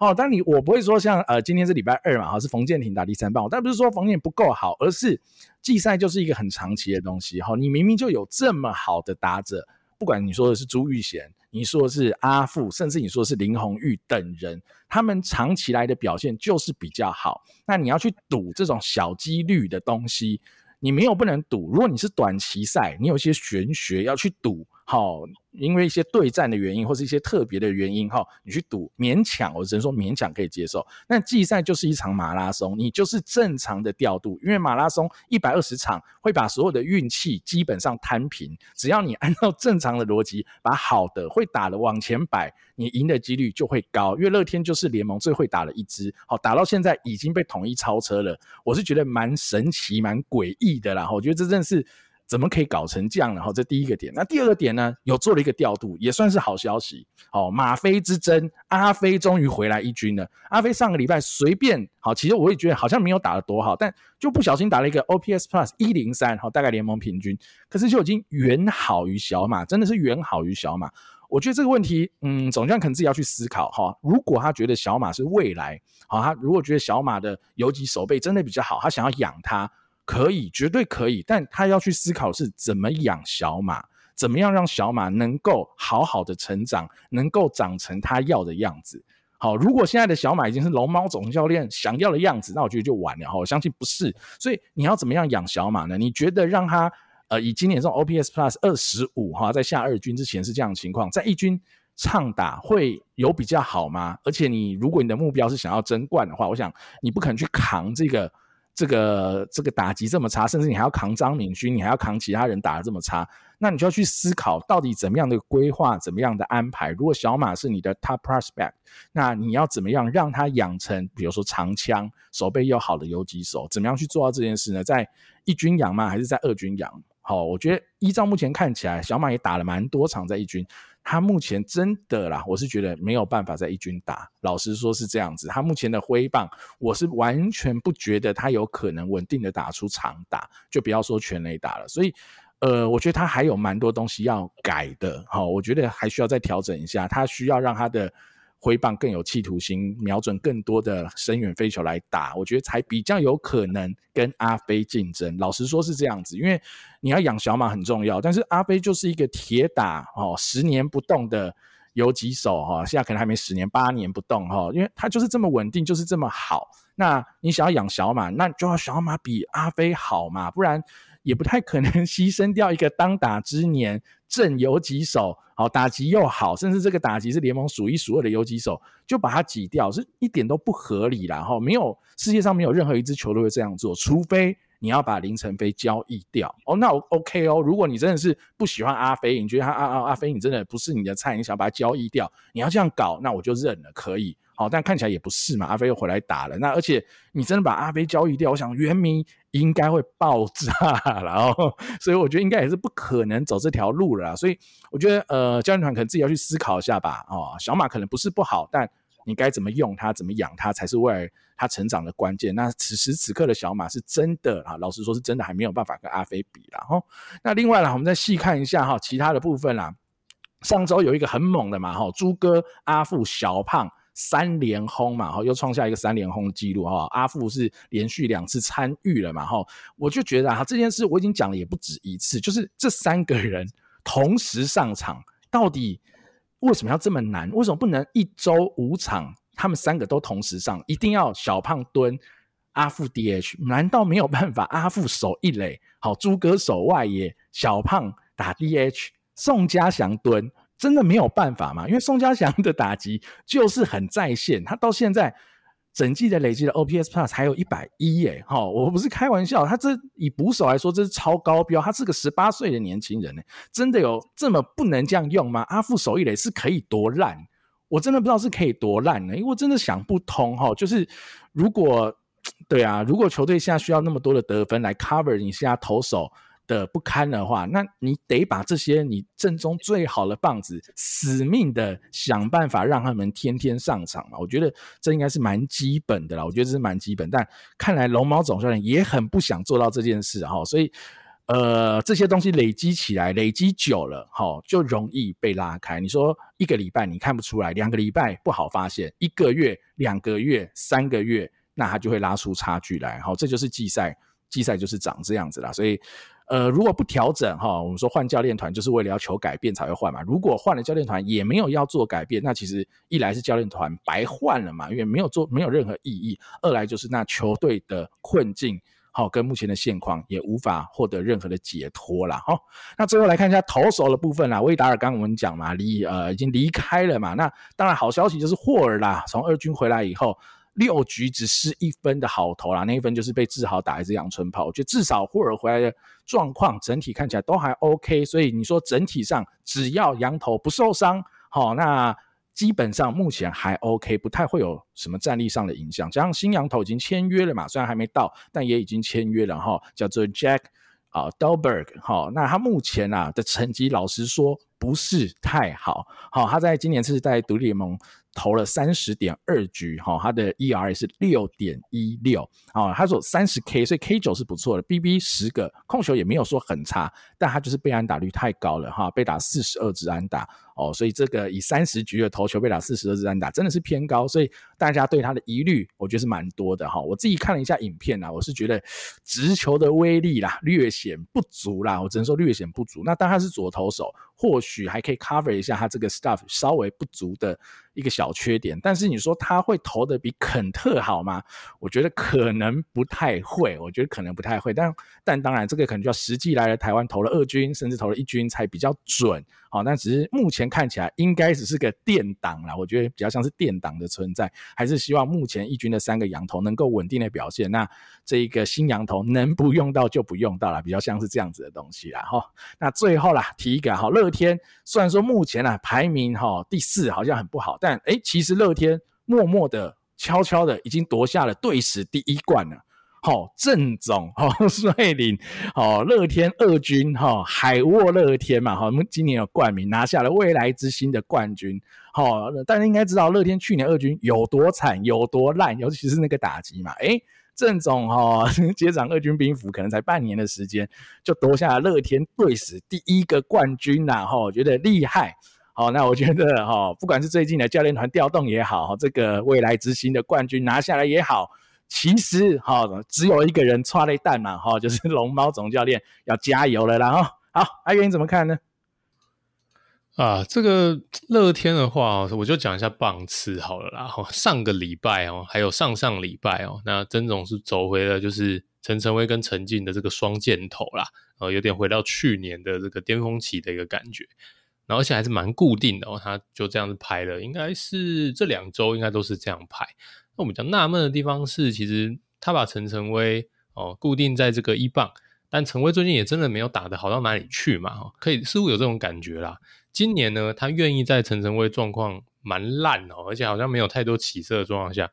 哦，但你我不会说像呃，今天是礼拜二嘛，哈，是冯建廷打第三棒，但不是说冯建不够好，而是季赛就是一个很长期的东西。哈，你明明就有这么好的打者，不管你说的是朱玉贤，你说的是阿富，甚至你说的是林红玉等人，他们长期来的表现就是比较好。那你要去赌这种小几率的东西，你没有不能赌。如果你是短期赛，你有一些玄学要去赌。好，因为一些对战的原因，或是一些特别的原因，哈，你去赌勉强，我只能说勉强可以接受。那季赛就是一场马拉松，你就是正常的调度，因为马拉松一百二十场会把所有的运气基本上摊平，只要你按照正常的逻辑，把好的会打的往前摆，你赢的几率就会高。因为乐天就是联盟最会打的一支，好，打到现在已经被统一超车了，我是觉得蛮神奇、蛮诡异的啦。我觉得这真的是。怎么可以搞成这样呢？然后这第一个点，那第二个点呢？有做了一个调度，也算是好消息。好，马飞之争，阿飞终于回来一军了。阿飞上个礼拜随便好，其实我也觉得好像没有打得多好，但就不小心打了一个 OPS Plus 一零三，好，大概联盟平均，可是就已经远好于小马，真的是远好于小马。我觉得这个问题，嗯，总监可能自己要去思考哈。如果他觉得小马是未来，好，他如果觉得小马的游击守备真的比较好，他想要养他。可以，绝对可以，但他要去思考是怎么养小马，怎么样让小马能够好好的成长，能够长成他要的样子。好，如果现在的小马已经是龙猫总教练想要的样子，那我觉得就完了哈。我相信不是，所以你要怎么样养小马呢？你觉得让他呃以今年这种 OPS Plus 二十五哈，在下二军之前是这样的情况，在一军畅打会有比较好吗？而且你如果你的目标是想要争冠的话，我想你不可能去扛这个这个这个打击这么差，甚至你还要扛张敏勋，你还要扛其他人打的这么差，那你就要去思考到底怎么样的规划，怎么样的安排。如果小马是你的 top prospect，那你要怎么样让他养成，比如说长枪、手背又好的游击手，怎么样去做到这件事呢？在一军养吗？还是在二军养？好，我觉得依照目前看起来，小马也打了蛮多场在一军。他目前真的啦，我是觉得没有办法在一军打。老实说是这样子，他目前的挥棒，我是完全不觉得他有可能稳定的打出长打，就不要说全垒打了。所以，呃，我觉得他还有蛮多东西要改的。哈，我觉得还需要再调整一下，他需要让他的。挥棒更有企图心，瞄准更多的深远飞球来打，我觉得才比较有可能跟阿飞竞争。老实说是这样子，因为你要养小马很重要，但是阿飞就是一个铁打哦，十年不动的游击手哈，现在可能还没十年，八年不动哈，因为他就是这么稳定，就是这么好。那你想要养小马，那就要小马比阿飞好嘛，不然也不太可能 牺牲掉一个当打之年正游击手。好，打击又好，甚至这个打击是联盟数一数二的游击手，就把他挤掉，是一点都不合理啦。哈，没有世界上没有任何一支球队会这样做，除非你要把林晨飞交易掉。哦，那我 OK 哦，如果你真的是不喜欢阿飞，你觉得他阿阿阿飞你真的不是你的菜，你想把他交易掉，你要这样搞，那我就认了，可以。好，但看起来也不是嘛，阿飞又回来打了。那而且你真的把阿飞交易掉，我想原名应该会爆炸，然后所以我觉得应该也是不可能走这条路了。所以我觉得呃，教练团可能自己要去思考一下吧。哦，小马可能不是不好，但你该怎么用它，怎么养它，才是未来它成长的关键。那此时此刻的小马是真的啊，老实说是真的还没有办法跟阿飞比了哈。那另外呢，我们再细看一下哈，其他的部分啦。上周有一个很猛的嘛哈，猪哥、阿富、小胖。三连轰嘛，哈，又创下一个三连轰的记录哈。阿富是连续两次参与了嘛，哈，我就觉得啊，这件事我已经讲了也不止一次，就是这三个人同时上场，到底为什么要这么难？为什么不能一周五场，他们三个都同时上？一定要小胖蹲，阿富 DH？难道没有办法？阿富守一垒，好，猪哥守外野，小胖打 DH，宋家祥蹲。真的没有办法嘛？因为宋家祥的打击就是很在线，他到现在整季的累积的 OPS Plus 还有一百一耶！哈，我不是开玩笑，他这以捕手来说，这是超高标，他是个十八岁的年轻人呢，真的有这么不能这样用吗？阿富手一垒是可以多烂？我真的不知道是可以多烂呢，因为我真的想不通哈，就是如果对啊，如果球队现在需要那么多的得分来 cover 你现在投手。的不堪的话，那你得把这些你阵中最好的棒子死命的想办法让他们天天上场嘛。我觉得这应该是蛮基本的啦。我觉得这是蛮基本，但看来龙猫总教练也很不想做到这件事哈。所以，呃，这些东西累积起来，累积久了哈，就容易被拉开。你说一个礼拜你看不出来，两个礼拜不好发现，一个月、两个月、三个月，那他就会拉出差距来。好，这就是季赛，季赛就是长这样子啦。所以。呃，如果不调整哈，我们说换教练团就是为了要求改变才会换嘛。如果换了教练团也没有要做改变，那其实一来是教练团白换了嘛，因为没有做没有任何意义；二来就是那球队的困境，好跟目前的现况也无法获得任何的解脱了哈。那最后来看一下投手的部分啦，威达尔刚我们讲嘛，离呃已经离开了嘛。那当然好消息就是霍尔啦，从二军回来以后。六局只失一分的好投啦，那一分就是被志豪打一支阳春炮。我觉得至少霍尔回来的状况整体看起来都还 OK，所以你说整体上只要洋投不受伤，好，那基本上目前还 OK，不太会有什么战力上的影响。加上新洋投已经签约了嘛，虽然还没到，但也已经签约了哈，叫做 Jack 啊 Delberg 哈，那他目前啊的成绩老实说不是太好，好，他在今年是在独立联盟。投了三十点二局，哈，他的 ERA 是六点一六，啊，他说三十 K，所以 K 九是不错的，BB 十个，控球也没有说很差，但他就是被安打率太高了，哈，被打四十二支安打。哦，所以这个以三十局的投球被打四十二支安打，真的是偏高，所以大家对他的疑虑，我觉得是蛮多的哈。我自己看了一下影片啊，我是觉得直球的威力啦略显不足啦，我只能说略显不足。那当他是左投手，或许还可以 cover 一下他这个 stuff 稍微不足的一个小缺点。但是你说他会投的比肯特好吗？我觉得可能不太会，我觉得可能不太会。但但当然这个可能就要实际来了台湾投了二军，甚至投了一军才比较准。好，但只是目前看起来应该只是个垫档啦，我觉得比较像是垫档的存在，还是希望目前一军的三个羊头能够稳定的表现。那这一个新羊头能不用到就不用到了，比较像是这样子的东西啦哈。那最后啦，提一个哈，乐天虽然说目前啊排名哈第四好像很不好，但诶其实乐天默默的、悄悄的已经夺下了队史第一冠了。好，郑总哈 率领好乐天二军哈海沃乐天嘛哈，我们今年有冠名拿下了未来之星的冠军。好，大家应该知道乐天去年二军有多惨有多烂，尤其是那个打击嘛。诶郑总哈 接掌二军兵符，可能才半年的时间，就夺下了乐天队史第一个冠军呐。哈，我觉得厉害。好，那我觉得哈，不管是最近的教练团调动也好，这个未来之星的冠军拿下来也好。其实哈，只有一个人剉咧等嘛，哈，就是龙猫总教练要加油了啦，哈。好，阿元你怎么看呢？啊，这个乐天的话，我就讲一下棒次好了啦。哈，上个礼拜哦，还有上上礼拜哦，那曾总是走回了就是陈晨威跟陈静的这个双箭头啦，呃，有点回到去年的这个巅峰期的一个感觉，然后而且还是蛮固定的哦，他就这样子拍了，应该是这两周应该都是这样拍。那我比较纳闷的地方是，其实他把陈晨威哦固定在这个一棒，但陈威最近也真的没有打得好到哪里去嘛，可以似乎有这种感觉啦。今年呢，他愿意在陈晨威状况蛮烂哦，而且好像没有太多起色的状况下，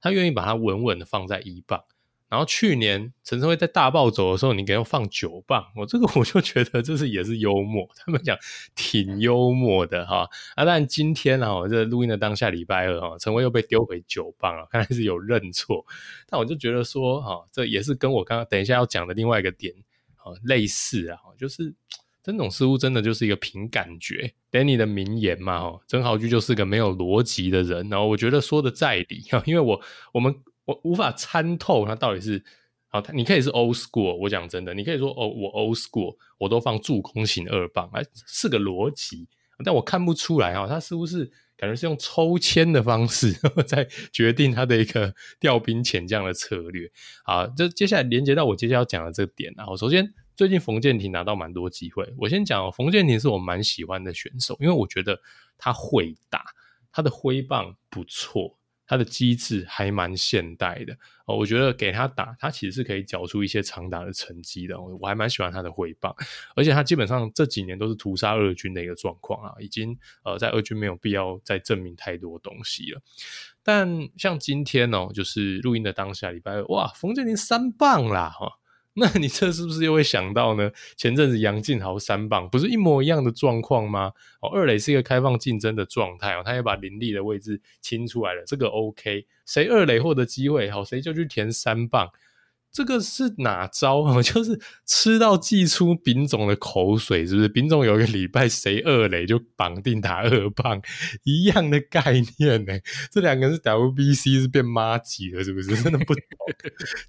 他愿意把他稳稳的放在一棒。然后去年陈晨威在大暴走的时候，你给他放九棒，我这个我就觉得这是也是幽默，他们讲挺幽默的哈。啊，但今天啊，我这录音的当下礼拜二哈，陈威又被丢回九棒了，看来是有认错。但我就觉得说哈，这也是跟我刚刚等一下要讲的另外一个点啊类似啊，就是曾总似乎真的就是一个凭感觉。Danny 的名言嘛，哈，曾豪駒就是个没有逻辑的人。然后我觉得说的在理哈，因为我我们。我无法参透他到底是好，他你可以是 old school，我讲真的，你可以说哦，我 old school，我都放助攻型二棒，哎，是个逻辑，但我看不出来啊，他是不是感觉是用抽签的方式在决定他的一个调兵遣将的策略？好，这接下来连接到我接下来要讲的这个点啊，我首先最近冯建廷拿到蛮多机会，我先讲哦，冯建廷是我蛮喜欢的选手，因为我觉得他会打，他的挥棒不错。他的机制还蛮现代的哦，我觉得给他打，他其实是可以缴出一些长打的成绩的。我还蛮喜欢他的回棒，而且他基本上这几年都是屠杀二军的一个状况啊，已经呃在二军没有必要再证明太多东西了。但像今天哦，就是录音的当下礼拜二，哇，冯建林三棒啦哈。那你这是不是又会想到呢？前阵子杨晋豪三棒不是一模一样的状况吗？哦，二垒是一个开放竞争的状态哦，他也把林立的位置清出来了，这个 OK。谁二垒获得机会，好，谁就去填三棒。这个是哪招？哦，就是吃到寄出丙总的口水，是不是？丙总有一个礼拜谁二垒就绑定打二棒，一样的概念呢？这两个是 WBC 是变麻吉了，是不是？真的不懂，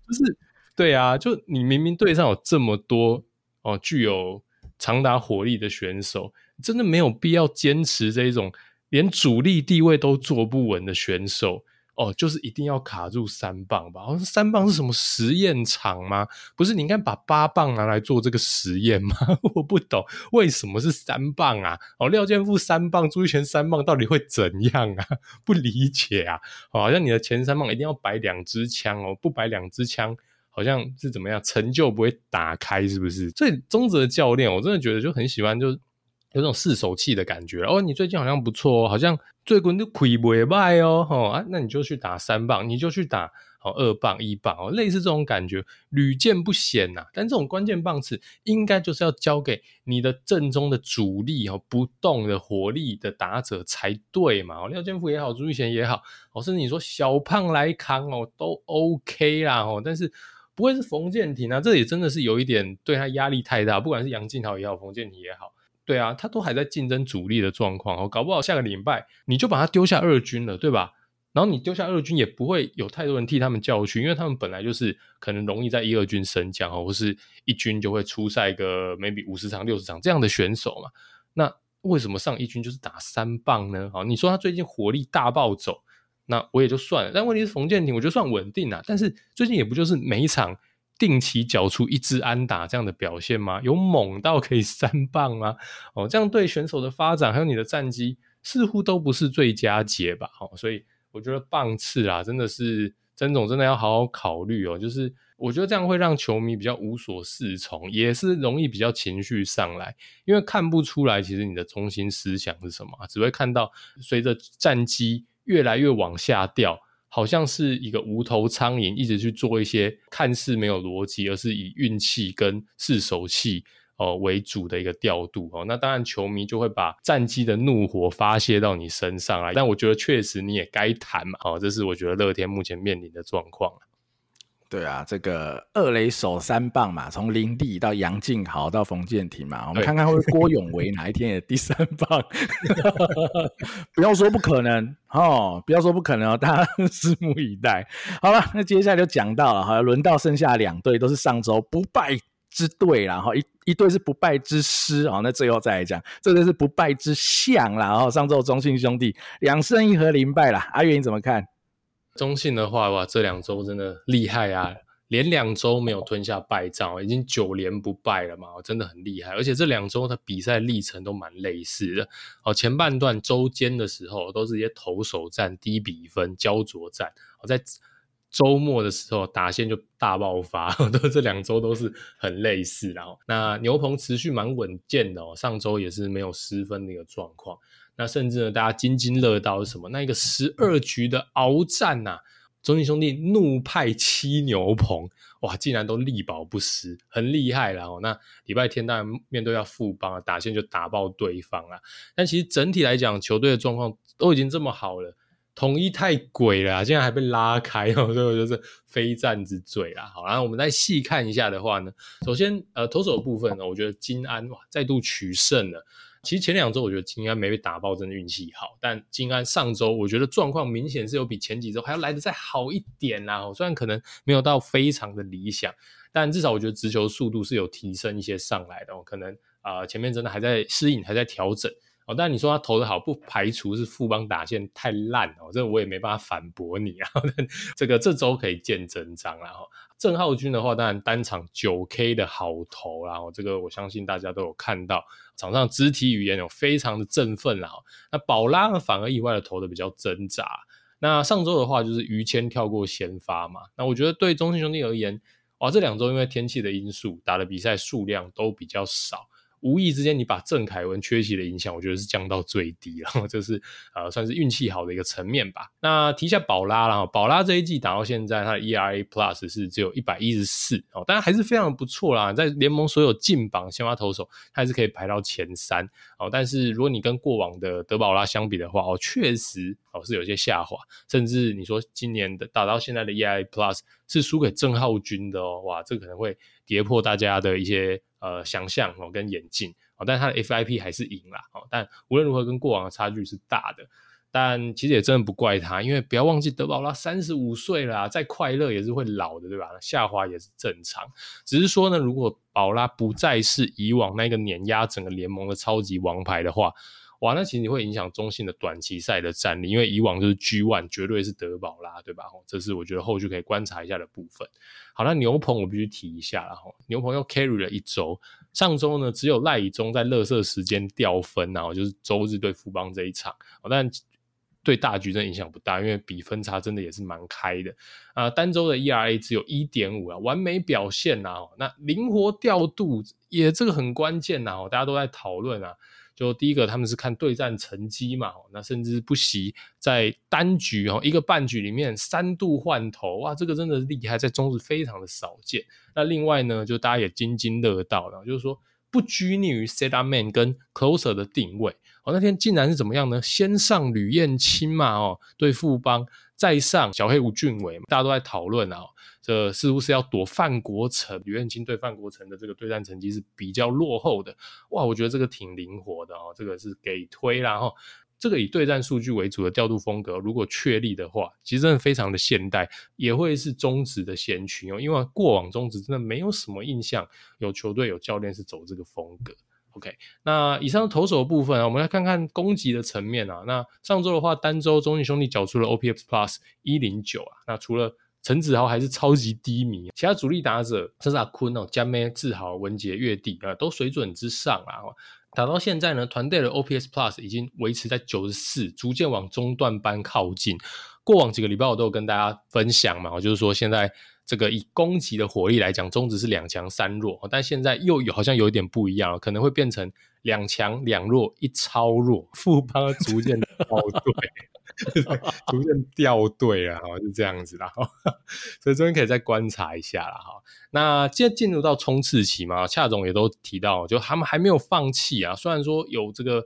就是。对啊，就你明明队上有这么多哦，具有长打火力的选手，真的没有必要坚持这一种连主力地位都坐不稳的选手哦，就是一定要卡住三棒吧？三棒是什么实验场吗？不是，你应该把八棒拿来做这个实验吗？我不懂为什么是三棒啊？哦，廖健富三棒，朱一全三棒，到底会怎样啊？不理解啊！哦，好像你的前三棒一定要摆两支枪哦，不摆两支枪。好像是怎么样，成就不会打开，是不是？所以宗泽教练，我真的觉得就很喜欢，就是有种试手气的感觉。哦，你最近好像不错哦，好像最近都亏不败哦，哦啊，那你就去打三棒，你就去打哦二棒一棒哦，类似这种感觉屡见不鲜呐、啊。但这种关键棒次应该就是要交给你的正中的主力哦，不动的火力的打者才对嘛。哦，廖健富也好，朱玉贤也好，哦，甚至你说小胖来扛哦，都 OK 啦哦，但是。不会是冯建廷啊？这也真的是有一点对他压力太大。不管是杨晋豪也好，冯建廷也好，对啊，他都还在竞争主力的状况哦。搞不好下个礼拜你就把他丢下二军了，对吧？然后你丢下二军也不会有太多人替他们叫屈，因为他们本来就是可能容易在一二军升降哦，或是一军就会出赛个 maybe 五十场六十场这样的选手嘛。那为什么上一军就是打三棒呢？好，你说他最近火力大暴走。那我也就算了，但问题是冯建廷，我觉得算稳定啊。但是最近也不就是每一场定期缴出一支安打这样的表现吗？有猛到可以三棒吗？哦，这样对选手的发展还有你的战绩似乎都不是最佳解吧？哦，所以我觉得棒次啊，真的是曾总真的要好好考虑哦，就是。我觉得这样会让球迷比较无所适从，也是容易比较情绪上来，因为看不出来其实你的中心思想是什么，只会看到随着战绩越来越往下掉，好像是一个无头苍蝇一直去做一些看似没有逻辑，而是以运气跟试手气哦为主的一个调度哦。那当然球迷就会把战绩的怒火发泄到你身上来，但我觉得确实你也该谈嘛，哦，这是我觉得乐天目前面临的状况。对啊，这个二垒手三棒嘛，从林立到杨敬豪到冯建廷嘛，我们看看会不会郭永维哪一天也第三棒？不要说不可能哦，不要说不可能哦，大家 拭目以待。好了，那接下来就讲到了哈，轮到剩下两队都是上周不败之队啦，然后一一队是不败之师哦，那最后再来讲，这个是不败之相啦。然后上周中信兄弟两胜一和零败啦，阿月你怎么看？中信的话，哇，这两周真的厉害啊！连两周没有吞下败仗，已经九连不败了嘛，真的很厉害。而且这两周的比赛历程都蛮类似的。哦，前半段周间的时候都是一些投手战、低比分、焦灼战。哦，在周末的时候打线就大爆发，都这两周都是很类似。然后，那牛棚持续蛮稳健的哦，上周也是没有失分的一个状况。那甚至呢，大家津津乐道是什么？那一个十二局的鏖战呐、啊，中信兄弟怒派七牛棚，哇，竟然都力保不失，很厉害啦。哦，那礼拜天当然面对要富邦啊，打线就打爆对方啊。但其实整体来讲，球队的状况都已经这么好了，统一太鬼了，竟然还被拉开哦，所以我就是非战之罪啦。好，然后我们再细看一下的话呢，首先呃，投手部分呢，我觉得金安哇再度取胜了。其实前两周我觉得金安没被打爆，真的运气好。但金安上周我觉得状况明显是有比前几周还要来得再好一点啦。虽然可能没有到非常的理想，但至少我觉得直球速度是有提升一些上来的。哦可能啊、前面真的还在适应，还在调整。哦，但你说他投的好，不排除是富邦打线太烂哦，这个我也没办法反驳你啊。这个这周可以见真章了哈。郑浩均的话，当然单场九 K 的好投，啦，哦这个我相信大家都有看到，场上肢体语言有非常的振奋啦。那宝拉呢，反而意外的投的比较挣扎。那上周的话，就是于谦跳过先发嘛。那我觉得对中信兄弟而言，哇，这两周因为天气的因素，打的比赛数量都比较少。无意之间，你把郑凯文缺席的影响，我觉得是降到最低了，这是呃算是运气好的一个层面吧。那提一下宝拉啦，宝拉这一季打到现在，他的 ERA Plus 是只有一百一十四哦，当然还是非常不错啦，在联盟所有进榜先发投手，他还是可以排到前三哦。但是如果你跟过往的德保拉相比的话哦，确实哦是有些下滑，甚至你说今年的打到现在的 ERA Plus 是输给郑浩均的哦，哇，这可能会跌破大家的一些。呃，想象哦，跟演进哦，但是他的 FIP 还是赢了哦。但无论如何，跟过往的差距是大的。但其实也真的不怪他，因为不要忘记德保拉三十五岁了，再快乐也是会老的，对吧？下滑也是正常。只是说呢，如果保拉不再是以往那个碾压整个联盟的超级王牌的话，哇，那其实你会影响中信的短期赛的战力，因为以往就是 G one 绝对是德保拉，对吧？这是我觉得后续可以观察一下的部分。好，那牛棚我必须提一下了哈，牛棚又 carry 了一周，上周呢只有赖以中在垃圾时间掉分，然后就是周日对富邦这一场，但对大局真的影响不大，因为比分差真的也是蛮开的啊。单周的 ERA 只有一点五啊，完美表现呐。那灵活调度也这个很关键呐，大家都在讨论啊。就第一个，他们是看对战成绩嘛，那甚至不惜在单局哦一个半局里面三度换头，哇，这个真的是厉害，在中日非常的少见。那另外呢，就大家也津津乐道，然后就是说不拘泥于 set up man 跟 closer 的定位。哦，那天竟然是怎么样呢？先上吕彦青嘛，哦，对富邦，再上小黑吴俊伟，大家都在讨论啊。这似乎是要躲范国成，吕彦青对范国成的这个对战成绩是比较落后的。哇，我觉得这个挺灵活的哦，这个是给推啦哈。这个以对战数据为主的调度风格，如果确立的话，其实真的非常的现代，也会是中职的先驱哦。因为过往中职真的没有什么印象，有球队有教练是走这个风格。OK，那以上投手的部分啊，我们来看看攻击的层面啊。那上周的话，单周中信兄弟缴出了 OPS Plus 一零九啊。那除了陈子豪还是超级低迷，其他主力打者，像是阿坤哦、江咩、志豪、文杰、月底啊，都水准之上啊。打到现在呢，团队的 OPS Plus 已经维持在九十四，逐渐往中段班靠近。过往几个礼拜我都有跟大家分享嘛，我就是说现在这个以攻击的火力来讲，中职是两强三弱，但现在又有好像有一点不一样，可能会变成两强两弱一超弱，副帮逐渐的掉队。逐渐掉队了，哈，是这样子啦，所以这边可以再观察一下啦，哈。那既然进入到冲刺期嘛，恰总也都提到，就他们还没有放弃啊。虽然说有这个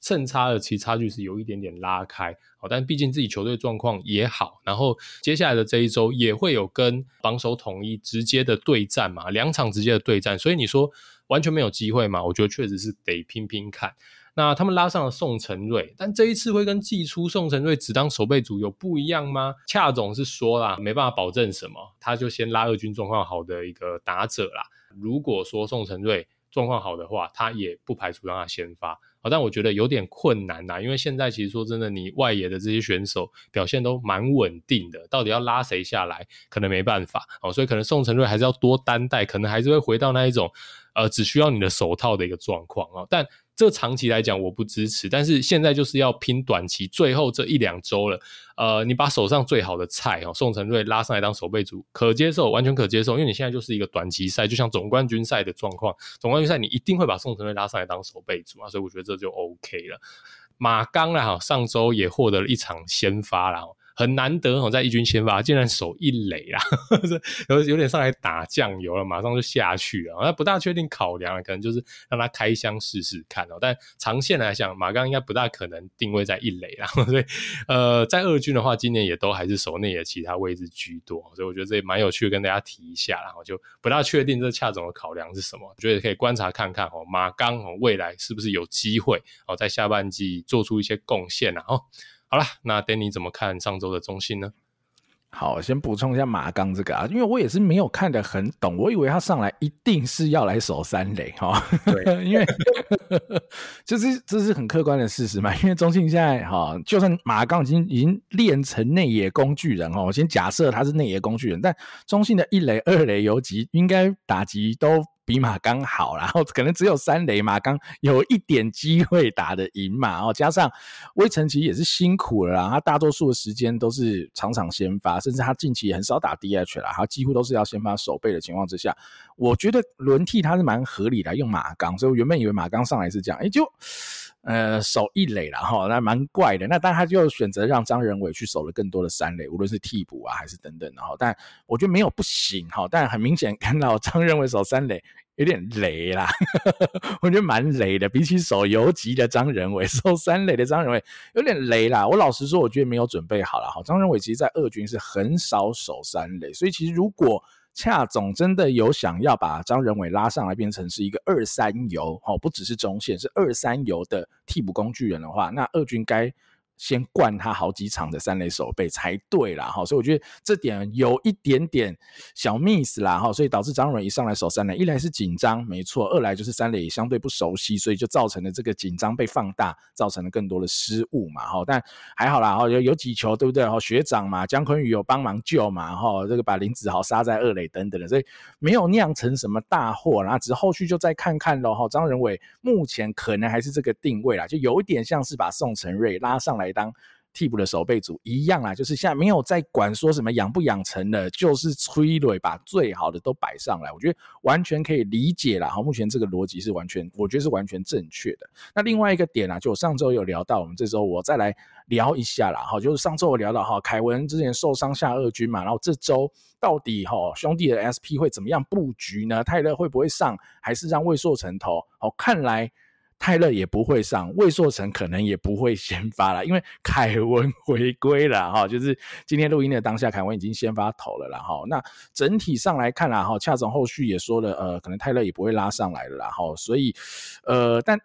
胜差的，其实差距是有一点点拉开，好，但毕竟自己球队状况也好。然后接下来的这一周也会有跟榜首统一直接的对战嘛，两场直接的对战，所以你说完全没有机会嘛？我觉得确实是得拼拼看。那他们拉上了宋晟睿，但这一次会跟季初宋晟睿只当守备组有不一样吗？恰总是说啦，没办法保证什么，他就先拉二军状况好的一个打者啦。如果说宋晟睿状况好的话，他也不排除让他先发。好，但我觉得有点困难啦，因为现在其实说真的，你外野的这些选手表现都蛮稳定的，到底要拉谁下来，可能没办法。哦，所以可能宋晟睿还是要多担待，可能还是会回到那一种，呃，只需要你的手套的一个状况哦，但这长期来讲我不支持，但是现在就是要拼短期，最后这一两周了，呃，你把手上最好的菜哦，宋晟睿拉上来当守备组，可接受，完全可接受，因为你现在就是一个短期赛，就像总冠军赛的状况，总冠军赛你一定会把宋晟睿拉上来当守备组啊，所以我觉得这就 OK 了。马刚啊，上周也获得了一场先发了。很难得哦，在一军先发竟然守一垒啦，有有点上来打酱油了，马上就下去了。那不大确定考量了，可能就是让他开箱试试看哦。但长线来讲，马刚应该不大可能定位在一垒啦。所以呃，在二军的话，今年也都还是守内野其他位置居多。所以我觉得这也蛮有趣，跟大家提一下。然后就不大确定这恰总的考量是什么，我觉得可以观察看看哦。马刚哦，未来是不是有机会哦，在下半季做出一些贡献啊？哦。好了，那 Danny 怎么看上周的中信呢？好，先补充一下马刚这个啊，因为我也是没有看得很懂，我以为他上来一定是要来守三垒哈。对，因为 就是这是很客观的事实嘛。因为中信现在哈，就算马刚已经已经练成内野工具人哈，我先假设他是内野工具人，但中信的一垒、二垒游击应该打击都。比马刚好，然 后可能只有三雷马刚有一点机会打得赢嘛，然后加上威晨其实也是辛苦了啦，他大多数的时间都是场场先发，甚至他近期也很少打 DH 了，他几乎都是要先发守备的情况之下，我觉得轮替他是蛮合理的，用马刚，所以我原本以为马刚上来是这样，哎就。呃，守一垒了哈，那蛮怪的。那但他就选择让张仁伟去守了更多的三垒，无论是替补啊还是等等的哈。但我觉得没有不行哈，但很明显看到张仁伟守三垒有点雷啦，我觉得蛮雷的。比起守游击的张仁伟，守三垒的张仁伟有点雷啦。我老实说，我觉得没有准备好了哈。张仁伟其实在二军是很少守三垒，所以其实如果恰总真的有想要把张仁伟拉上来变成是一个二三游哦，不只是中线，是二三游的替补工具人的话，那二军该。先灌他好几场的三垒守备才对啦，哈，所以我觉得这点有一点点小 miss 啦，哈，所以导致张仁伟一上来守三垒，一来是紧张，没错，二来就是三垒相对不熟悉，所以就造成了这个紧张被放大，造成了更多的失误嘛，哈，但还好啦，哈，有有几球对不对？哈，学长嘛，江坤宇有帮忙救嘛，哈，这个把林子豪杀在二垒等等的，所以没有酿成什么大祸，然后只是后续就再看看咯，哈，张仁伟目前可能还是这个定位啦，就有一点像是把宋晟睿拉上来。当替补的守备组一样啊，就是现在没有在管说什么养不养成的，就是催泪把最好的都摆上来，我觉得完全可以理解啦。好，目前这个逻辑是完全，我觉得是完全正确的。那另外一个点啊，就我上周有聊到，我们这周我再来聊一下啦。哈，就是上周我聊到哈，凯文之前受伤下二军嘛，然后这周到底哈兄弟的 SP 会怎么样布局呢？泰勒会不会上，还是让魏硕成投？好，看来。泰勒也不会上，魏硕成可能也不会先发了，因为凯文回归了哈，就是今天录音的当下，凯文已经先发投了啦哈。那整体上来看啦哈，恰总后续也说了，呃，可能泰勒也不会拉上来了啦哈，所以呃，但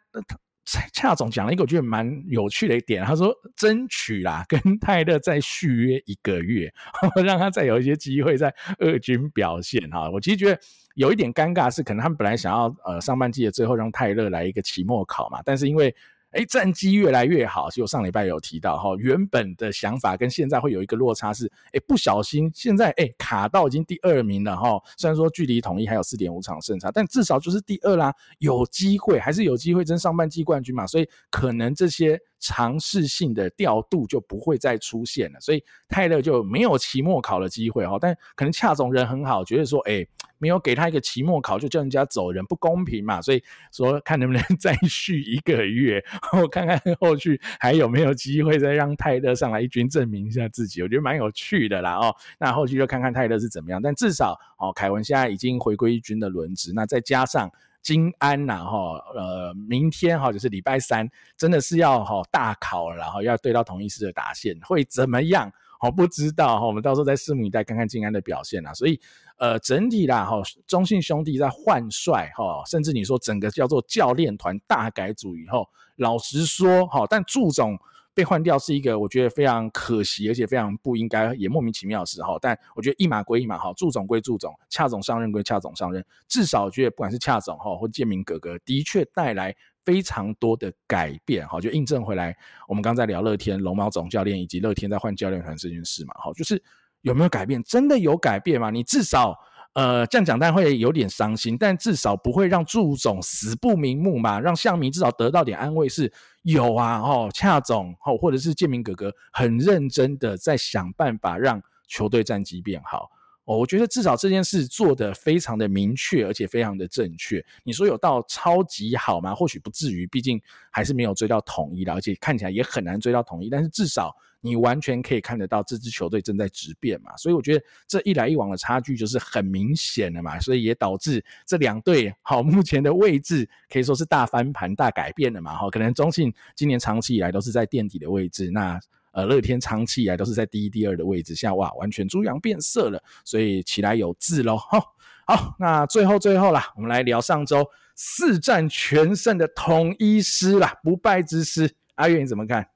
恰总讲了一个我觉得蛮有趣的一点，他说争取啦跟泰勒再续约一个月，让他再有一些机会在二军表现哈。我其实觉得。有一点尴尬是，可能他们本来想要呃上半季的最后让泰勒来一个期末考嘛，但是因为哎，战绩越来越好。其实我上礼拜有提到哈，原本的想法跟现在会有一个落差是，哎，不小心现在哎卡到已经第二名了哈。虽然说距离统一还有四点五场胜差，但至少就是第二啦，有机会还是有机会争上半季冠军嘛。所以可能这些。尝试性的调度就不会再出现了，所以泰勒就没有期末考的机会哈。但可能恰总人很好，觉得说，哎，没有给他一个期末考就叫人家走人，不公平嘛。所以说，看能不能再续一个月，我看看后续还有没有机会再让泰勒上来一军证明一下自己，我觉得蛮有趣的啦哦。那后续就看看泰勒是怎么样，但至少哦，凯文现在已经回归一军的轮值，那再加上。金安呐，哈，呃，明天哈就是礼拜三，真的是要哈大考，然后要对到同一狮的打线会怎么样？好，不知道哈，我们到时候再拭目以待，看看金安的表现啦。所以，呃，整体啦哈，中信兄弟在换帅哈，甚至你说整个叫做教练团大改组以后，老实说哈，但祝总。被换掉是一个我觉得非常可惜，而且非常不应该，也莫名其妙的时候。但我觉得一码归一码，哈，祝总归祝总，恰总上任归恰总上任。至少我觉得不管是恰总哈，或建明哥哥，的确带来非常多的改变，哈，就印证回来。我们刚才聊乐天龙猫总教练以及乐天在换教练团这件事嘛，哈，就是有没有改变？真的有改变吗？你至少。呃，这样讲大家会有点伤心，但至少不会让祝总死不瞑目嘛，让向明至少得到点安慰是有啊，哦，恰总，哦，或者是建明哥哥很认真的在想办法让球队战绩变好。哦，我觉得至少这件事做得非常的明确，而且非常的正确。你说有到超级好吗？或许不至于，毕竟还是没有追到统一的，而且看起来也很难追到统一。但是至少你完全可以看得到这支球队正在质变嘛。所以我觉得这一来一往的差距就是很明显的嘛。所以也导致这两队好目前的位置可以说是大翻盘、大改变的嘛。哈，可能中信今年长期以来都是在垫底的位置，那。呃，乐天长期以来都是在第一、第二的位置下，哇，完全猪羊变色了，所以起来有字喽。好，好，那最后最后啦，我们来聊上周四战全胜的统一师啦，不败之师，阿月你怎么看？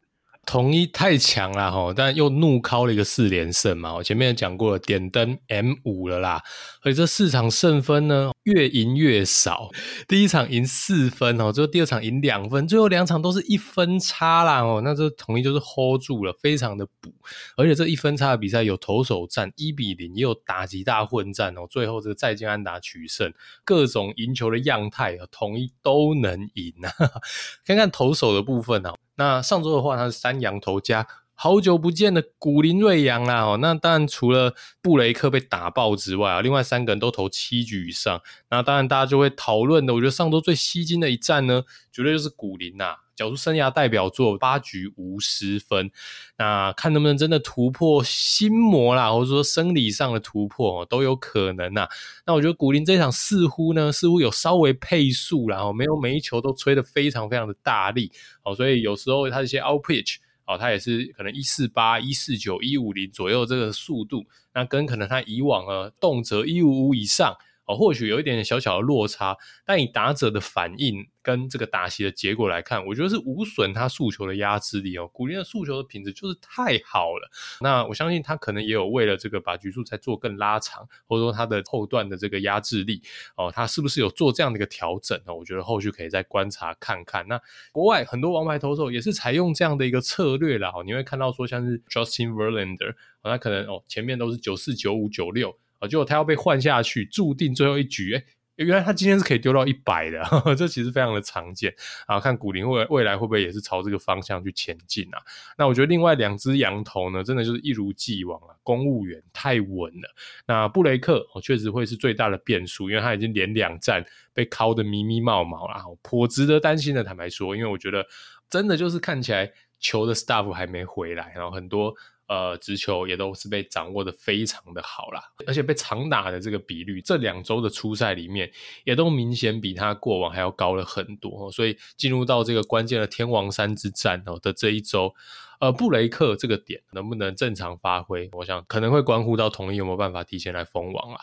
统一太强了哈，但又怒敲了一个四连胜嘛。我前面讲过了，点灯 M 五了啦。所以这四场胜分呢，越赢越少。第一场赢四分哦，最后第二场赢两分，最后两场都是一分差啦哦。那这统一就是 hold 住了，非常的补。而且这一分差的比赛有投手战一比零，也有打击大混战哦。最后这个再见安打取胜，各种赢球的样态，统一都能赢啊。看看投手的部分啊。那上周的话，他是三羊头加好久不见的古林瑞阳啦哦。那当然除了布雷克被打爆之外啊，另外三个人都投七局以上。那当然大家就会讨论的，我觉得上周最吸睛的一战呢，绝对就是古林呐、缴出生涯代表作，八局无失分，那看能不能真的突破心魔啦，或者说生理上的突破都有可能呐。那我觉得古林这场似乎呢，似乎有稍微配速啦，哦，没有每一球都吹得非常非常的大力哦，所以有时候他一些 out pitch 哦，他也是可能一四八、一四九、一五零左右这个速度，那跟可能他以往啊动辄一五五以上。哦或许有一点点小小的落差，但以打者的反应跟这个打席的结果来看，我觉得是无损他速球的压制力哦。古林的速球的品质就是太好了。那我相信他可能也有为了这个把局数再做更拉长，或者说他的后段的这个压制力哦，他是不是有做这样的一个调整呢？我觉得后续可以再观察看看。那国外很多王牌投手也是采用这样的一个策略啦。哦，你会看到说像是 Justin Verlander，他可能哦前面都是九四九五九六。啊，结果他要被换下去，注定最后一局，哎，原来他今天是可以丢到一百的，呵呵，这其实非常的常见啊。看古林未未来会不会也是朝这个方向去前进啊？那我觉得另外两只羊头呢，真的就是一如既往啊，公务员太稳了。那布雷克哦，确实会是最大的变数，因为他已经连两战被敲得迷迷冒冒了，颇值得担心的。坦白说，因为我觉得真的就是看起来球的 staff 还没回来，然后很多。呃，直球也都是被掌握的非常的好啦，而且被长打的这个比率，这两周的初赛里面，也都明显比他过往还要高了很多。所以进入到这个关键的天王山之战哦的这一周，呃，布雷克这个点能不能正常发挥，我想可能会关乎到统一有没有办法提前来封王啊。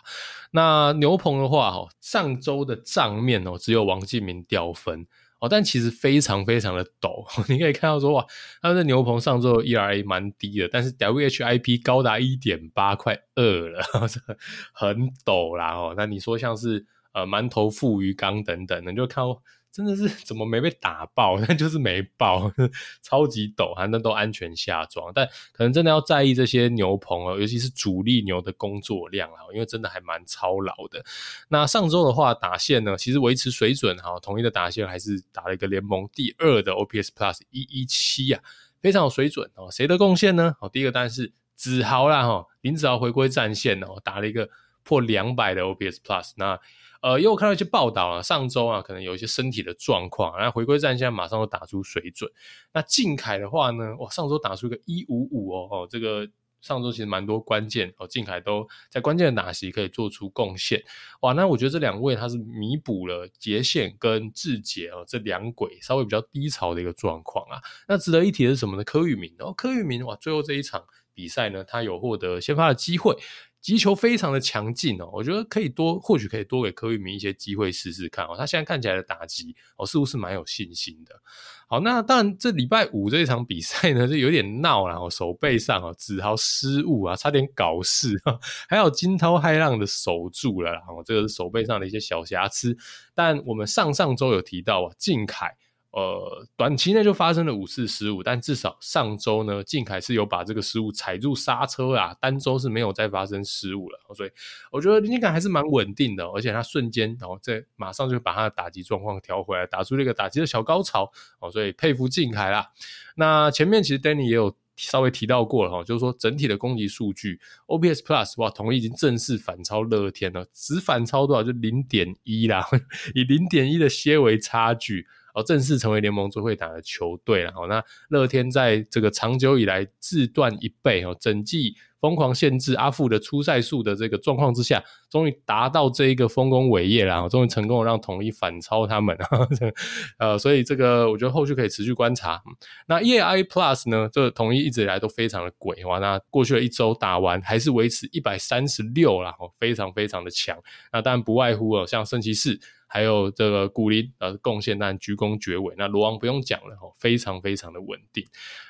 那牛棚的话，哈，上周的账面哦，只有王镜铭掉分。哦，但其实非常非常的陡，你可以看到说哇，他们的牛棚上周 ERA 蛮低的，但是 WHIP 高达一点八，快二了，这很陡啦哦。那你说像是呃馒头、富鱼缸等等，你就看真的是 怎么没被打爆？但就是没爆，超级陡，反正都安全下装。但可能真的要在意这些牛棚哦，尤其是主力牛的工作量啊，因为真的还蛮操劳的。那上周的话，打线呢，其实维持水准哈，统一的打线还是打了一个联盟第二的 OPS Plus 一一七啊，非常有水准哦。谁的贡献呢？哦，第一个当然是子豪啦哈，林子豪回归战线哦，打了一个破两百的 OPS Plus 那。呃，因为我看到一些报道啊，上周啊，可能有一些身体的状况，然后回归战现在马上都打出水准。那靖凯的话呢，哇，上周打出一个一五五哦，哦，这个上周其实蛮多关键哦，靖凯都在关键的打席可以做出贡献。哇，那我觉得这两位他是弥补了杰宪跟志杰哦这两轨稍微比较低潮的一个状况啊。那值得一提的是什么呢？柯玉明哦，柯玉明哇，最后这一场比赛呢，他有获得先发的机会。击球非常的强劲哦，我觉得可以多，或许可以多给柯玉明一些机会试试看哦。他现在看起来的打击哦，似乎是蛮有信心的。好，那当然这礼拜五这一场比赛呢，就有点闹了哦，手背上哦，子豪失误啊，差点搞事，还有惊涛骇浪的守住了，然后这个是手背上的一些小瑕疵。但我们上上周有提到啊，靖凯。呃，短期内就发生了五次失误，但至少上周呢，靖凯是有把这个失误踩住刹车啊，单周是没有再发生失误了，所以我觉得林靖凯还是蛮稳定的，而且他瞬间然后这马上就把他的打击状况调回来，打出这个打击的小高潮哦，所以佩服靖凯啦。那前面其实 Danny 也有稍微提到过了哈，就是说整体的攻击数据 OPS Plus 哇，统一已经正式反超乐天了，只反超多少就零点一啦，以零点一的些微差距。正式成为联盟最会打的球队了。好，那乐天在这个长久以来自断一倍哦，整季疯狂限制阿富的出赛数的这个状况之下，终于达到这一个丰功伟业了。终于成功让统一反超他们。呃，所以这个我觉得后续可以持续观察。那 ERA Plus 呢，这个统一一直以来都非常的鬼哇。那过去的一周打完，还是维持一百三十六啦，非常非常的强。那当然不外乎哦，像圣骑士。还有这个古林呃贡献，但鞠躬绝尾。那罗王不用讲了哦，非常非常的稳定。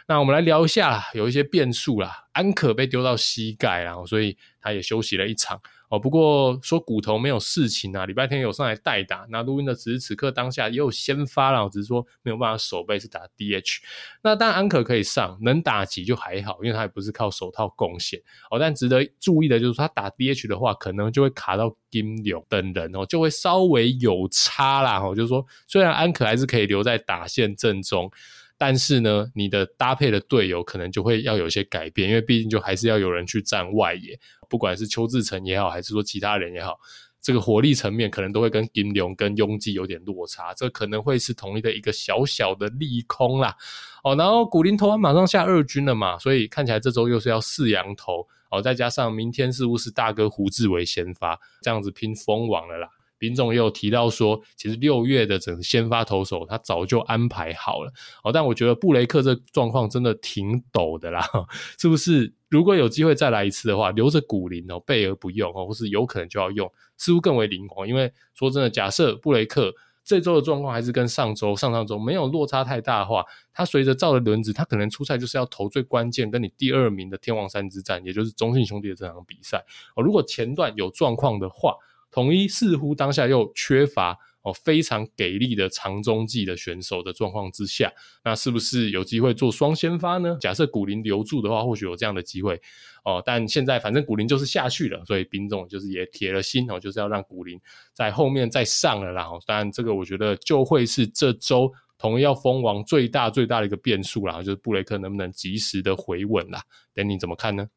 那我们来聊一下，有一些变数啦。安可被丢到膝盖，然后所以他也休息了一场。哦，不过说骨头没有事情啊，礼拜天有上来代打。那录音的此时此刻当下也有先发了，只是说没有办法守备是打 DH。那当然安可可以上，能打击就还好，因为他也不是靠手套贡献。哦，但值得注意的就是他打 DH 的话，可能就会卡到金龙等人哦，就会稍微有差啦。哦，就是说虽然安可还是可以留在打线阵中。但是呢，你的搭配的队友可能就会要有一些改变，因为毕竟就还是要有人去站外野，不管是邱志成也好，还是说其他人也好，这个火力层面可能都会跟金龙跟雍基有点落差，这可能会是统一的一个小小的利空啦。哦，然后古林投完马上下二军了嘛，所以看起来这周又是要四羊投哦，再加上明天似乎是大哥胡志为先发，这样子拼封王了啦。丙总也有提到说，其实六月的整个先发投手他早就安排好了哦，但我觉得布雷克这状况真的挺陡的啦，是不是？如果有机会再来一次的话，留着古林哦，备而不用哦，或是有可能就要用，似乎更为灵活。因为说真的，假设布雷克这周的状况还是跟上周、上上周没有落差太大的话，他随着造的轮子，他可能出赛就是要投最关键跟你第二名的天王山之战，也就是中信兄弟的这场比赛哦。如果前段有状况的话，统一似乎当下又缺乏哦非常给力的长中继的选手的状况之下，那是不是有机会做双先发呢？假设古林留住的话，或许有这样的机会哦。但现在反正古林就是下去了，所以丙总就是也铁了心哦，就是要让古林在后面再上了啦。然后当然这个我觉得就会是这周统一要封王最大最大的一个变数啦，就是布雷克能不能及时的回稳啦？等你怎么看呢？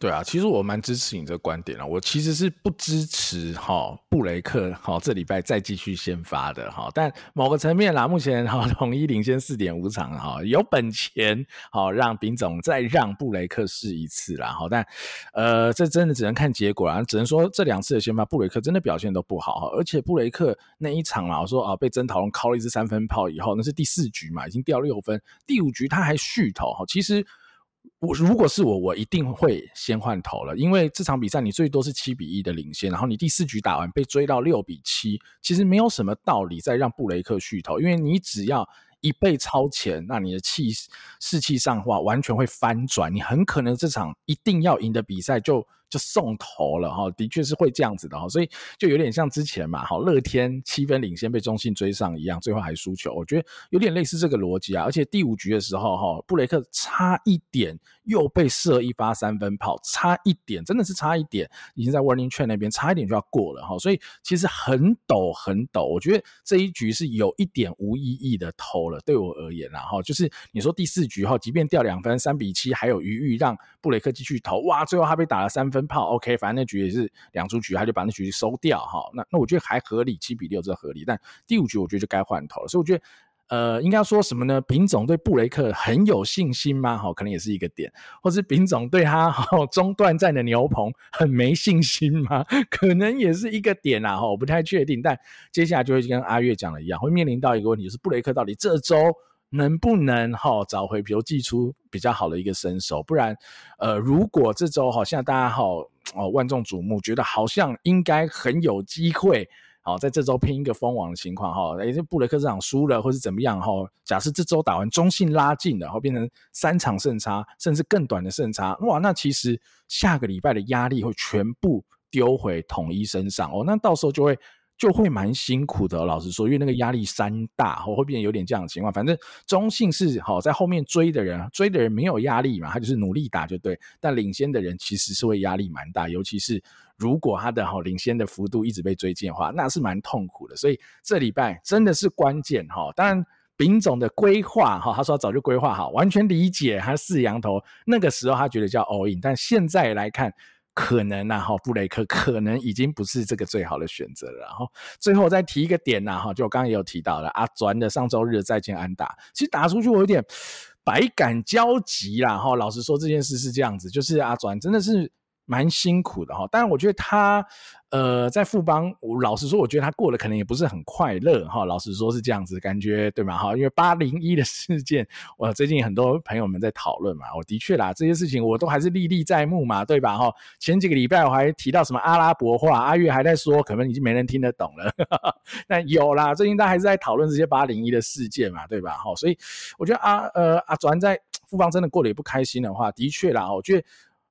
对啊，其实我蛮支持你这个观点了。我其实是不支持哈布雷克哈这礼拜再继续先发的哈。但某个层面啦，目前哈 统一领先四点五场哈，有本钱好让丙总再让布雷克试一次啦。哈。但呃，这真的只能看结果啦，只能说这两次的先发布雷克真的表现都不好哈。而且布雷克那一场啦，我说啊被曾陶镕敲了一支三分炮以后，那是第四局嘛，已经掉六分，第五局他还续投哈。其实。我如果是我，我一定会先换头了，因为这场比赛你最多是七比一的领先，然后你第四局打完被追到六比七，其实没有什么道理再让布雷克续投，因为你只要一被超前，那你的气士气上的话完全会翻转，你很可能这场一定要赢的比赛就就送头了哈，的确是会这样子的哈，所以就有点像之前嘛，好乐天七分领先被中信追上一样，最后还输球，我觉得有点类似这个逻辑啊。而且第五局的时候哈，布雷克差一点又被射一发三分炮，差一点真的是差一点，已经在 warning 债那边差一点就要过了哈，所以其实很抖很抖，我觉得这一局是有一点无意义的投了，对我而言啦哈，就是你说第四局哈，即便掉两分三比七还有余裕让布雷克继续投，哇，最后他被打了三分。炮 OK，反正那局也是两出局，他就把那局收掉哈。那那我觉得还合理，七比六这合理。但第五局我觉得就该换头了，所以我觉得呃，应该说什么呢？丙总对布雷克很有信心吗？哈，可能也是一个点，或是丙总对他哈中断战的牛棚很没信心吗？可能也是一个点啊哈，我不太确定。但接下来就会跟阿月讲的一样，会面临到一个问题，就是布雷克到底这周。能不能哈找回，比如祭出比较好的一个身手，不然，呃，如果这周好像大家好哦万众瞩目，觉得好像应该很有机会，好在这周拼一个封王的情况哈，也就布雷克这场输了或是怎么样哈，假设这周打完中信拉近了，然后变成三场胜差，甚至更短的胜差，哇，那其实下个礼拜的压力会全部丢回统一身上哦，那到时候就会。就会蛮辛苦的，老实说，因为那个压力山大，会变有点这样的情况。反正中信是好在后面追的人，追的人没有压力嘛，他就是努力打就对。但领先的人其实是会压力蛮大，尤其是如果他的好领先的幅度一直被追进的话，那是蛮痛苦的。所以这礼拜真的是关键哈。当然，丙总的规划哈，他说他早就规划好，完全理解他四羊头那个时候他觉得叫 all in，但现在来看。可能呐，哈，布雷克可能已经不是这个最好的选择了。然后最后再提一个点呐，哈，就我刚刚也有提到了阿转的上周日的再见安打，其实打出去我有点百感交集啦。哈，老实说这件事是这样子，就是阿转真的是蛮辛苦的哈。当然我觉得他。呃，在富邦，我老实说，我觉得他过得可能也不是很快乐哈。老实说是这样子，感觉对吗？哈，因为八零一的事件，我最近很多朋友们在讨论嘛。我的确啦，这些事情我都还是历历在目嘛，对吧？哈，前几个礼拜我还提到什么阿拉伯话，阿月还在说，可能已经没人听得懂了。但有啦，最近大家还是在讨论这些八零一的事件嘛，对吧？哈，所以我觉得阿呃阿转在富邦真的过得也不开心的话，的确啦，我觉得。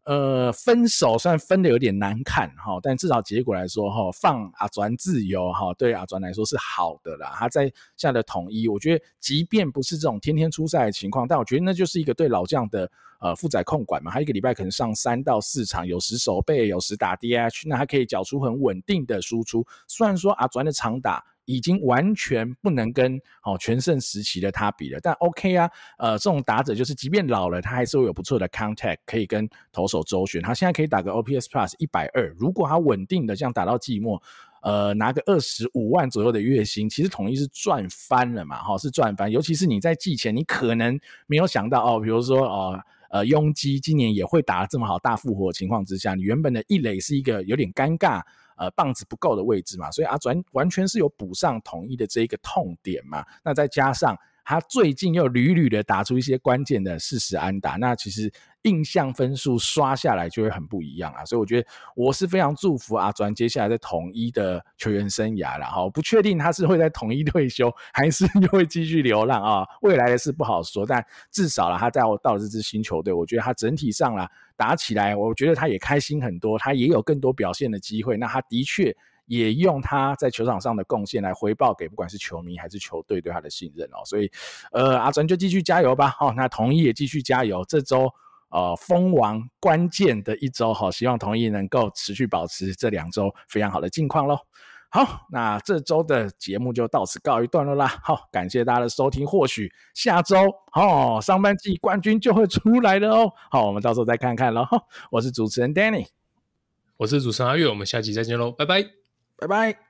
呃，分手虽然分的有点难看哈，但至少结果来说哈，放阿转自由哈，对阿转来说是好的啦。他在现在的统一，我觉得即便不是这种天天出赛的情况，但我觉得那就是一个对老将的呃负载控管嘛。他一个礼拜可能上三到四场，有时守备，有时打 DH，那他可以缴出很稳定的输出。虽然说阿转的长打。已经完全不能跟哦全盛时期的他比了，但 OK 啊，呃，这种打者就是即便老了，他还是会有不错的 contact，可以跟投手周旋。他现在可以打个 OPS Plus 一百二，如果他稳定的这样打到季末，呃，拿个二十五万左右的月薪，其实统一是赚翻了嘛，哈，是赚翻。尤其是你在季前，你可能没有想到哦，比如说哦，呃，雍基今年也会打得这么好，大复活的情况之下，你原本的一垒是一个有点尴尬。呃，棒子不够的位置嘛，所以啊，完完全是有补上统一的这一个痛点嘛。那再加上他最近又屡屡的打出一些关键的四十安打，那其实印象分数刷下来就会很不一样啊。所以我觉得我是非常祝福阿转接下来在统一的球员生涯了哈。不确定他是会在统一退休，还是 又会继续流浪啊？未来的事不好说，但至少了他在我到这支新球队，我觉得他整体上啦。打起来，我觉得他也开心很多，他也有更多表现的机会。那他的确也用他在球场上的贡献来回报给不管是球迷还是球队对他的信任哦。所以，呃，阿转就继续加油吧。好，那同意也继续加油。这周呃封王关键的一周，好，希望同意能够持续保持这两周非常好的近况喽。好，那这周的节目就到此告一段落啦。好，感谢大家的收听。或许下周哦，上半季冠军就会出来了哦。好，我们到时候再看看喽。我是主持人 Danny，我是主持人阿月，我们下期再见喽，拜拜，拜拜。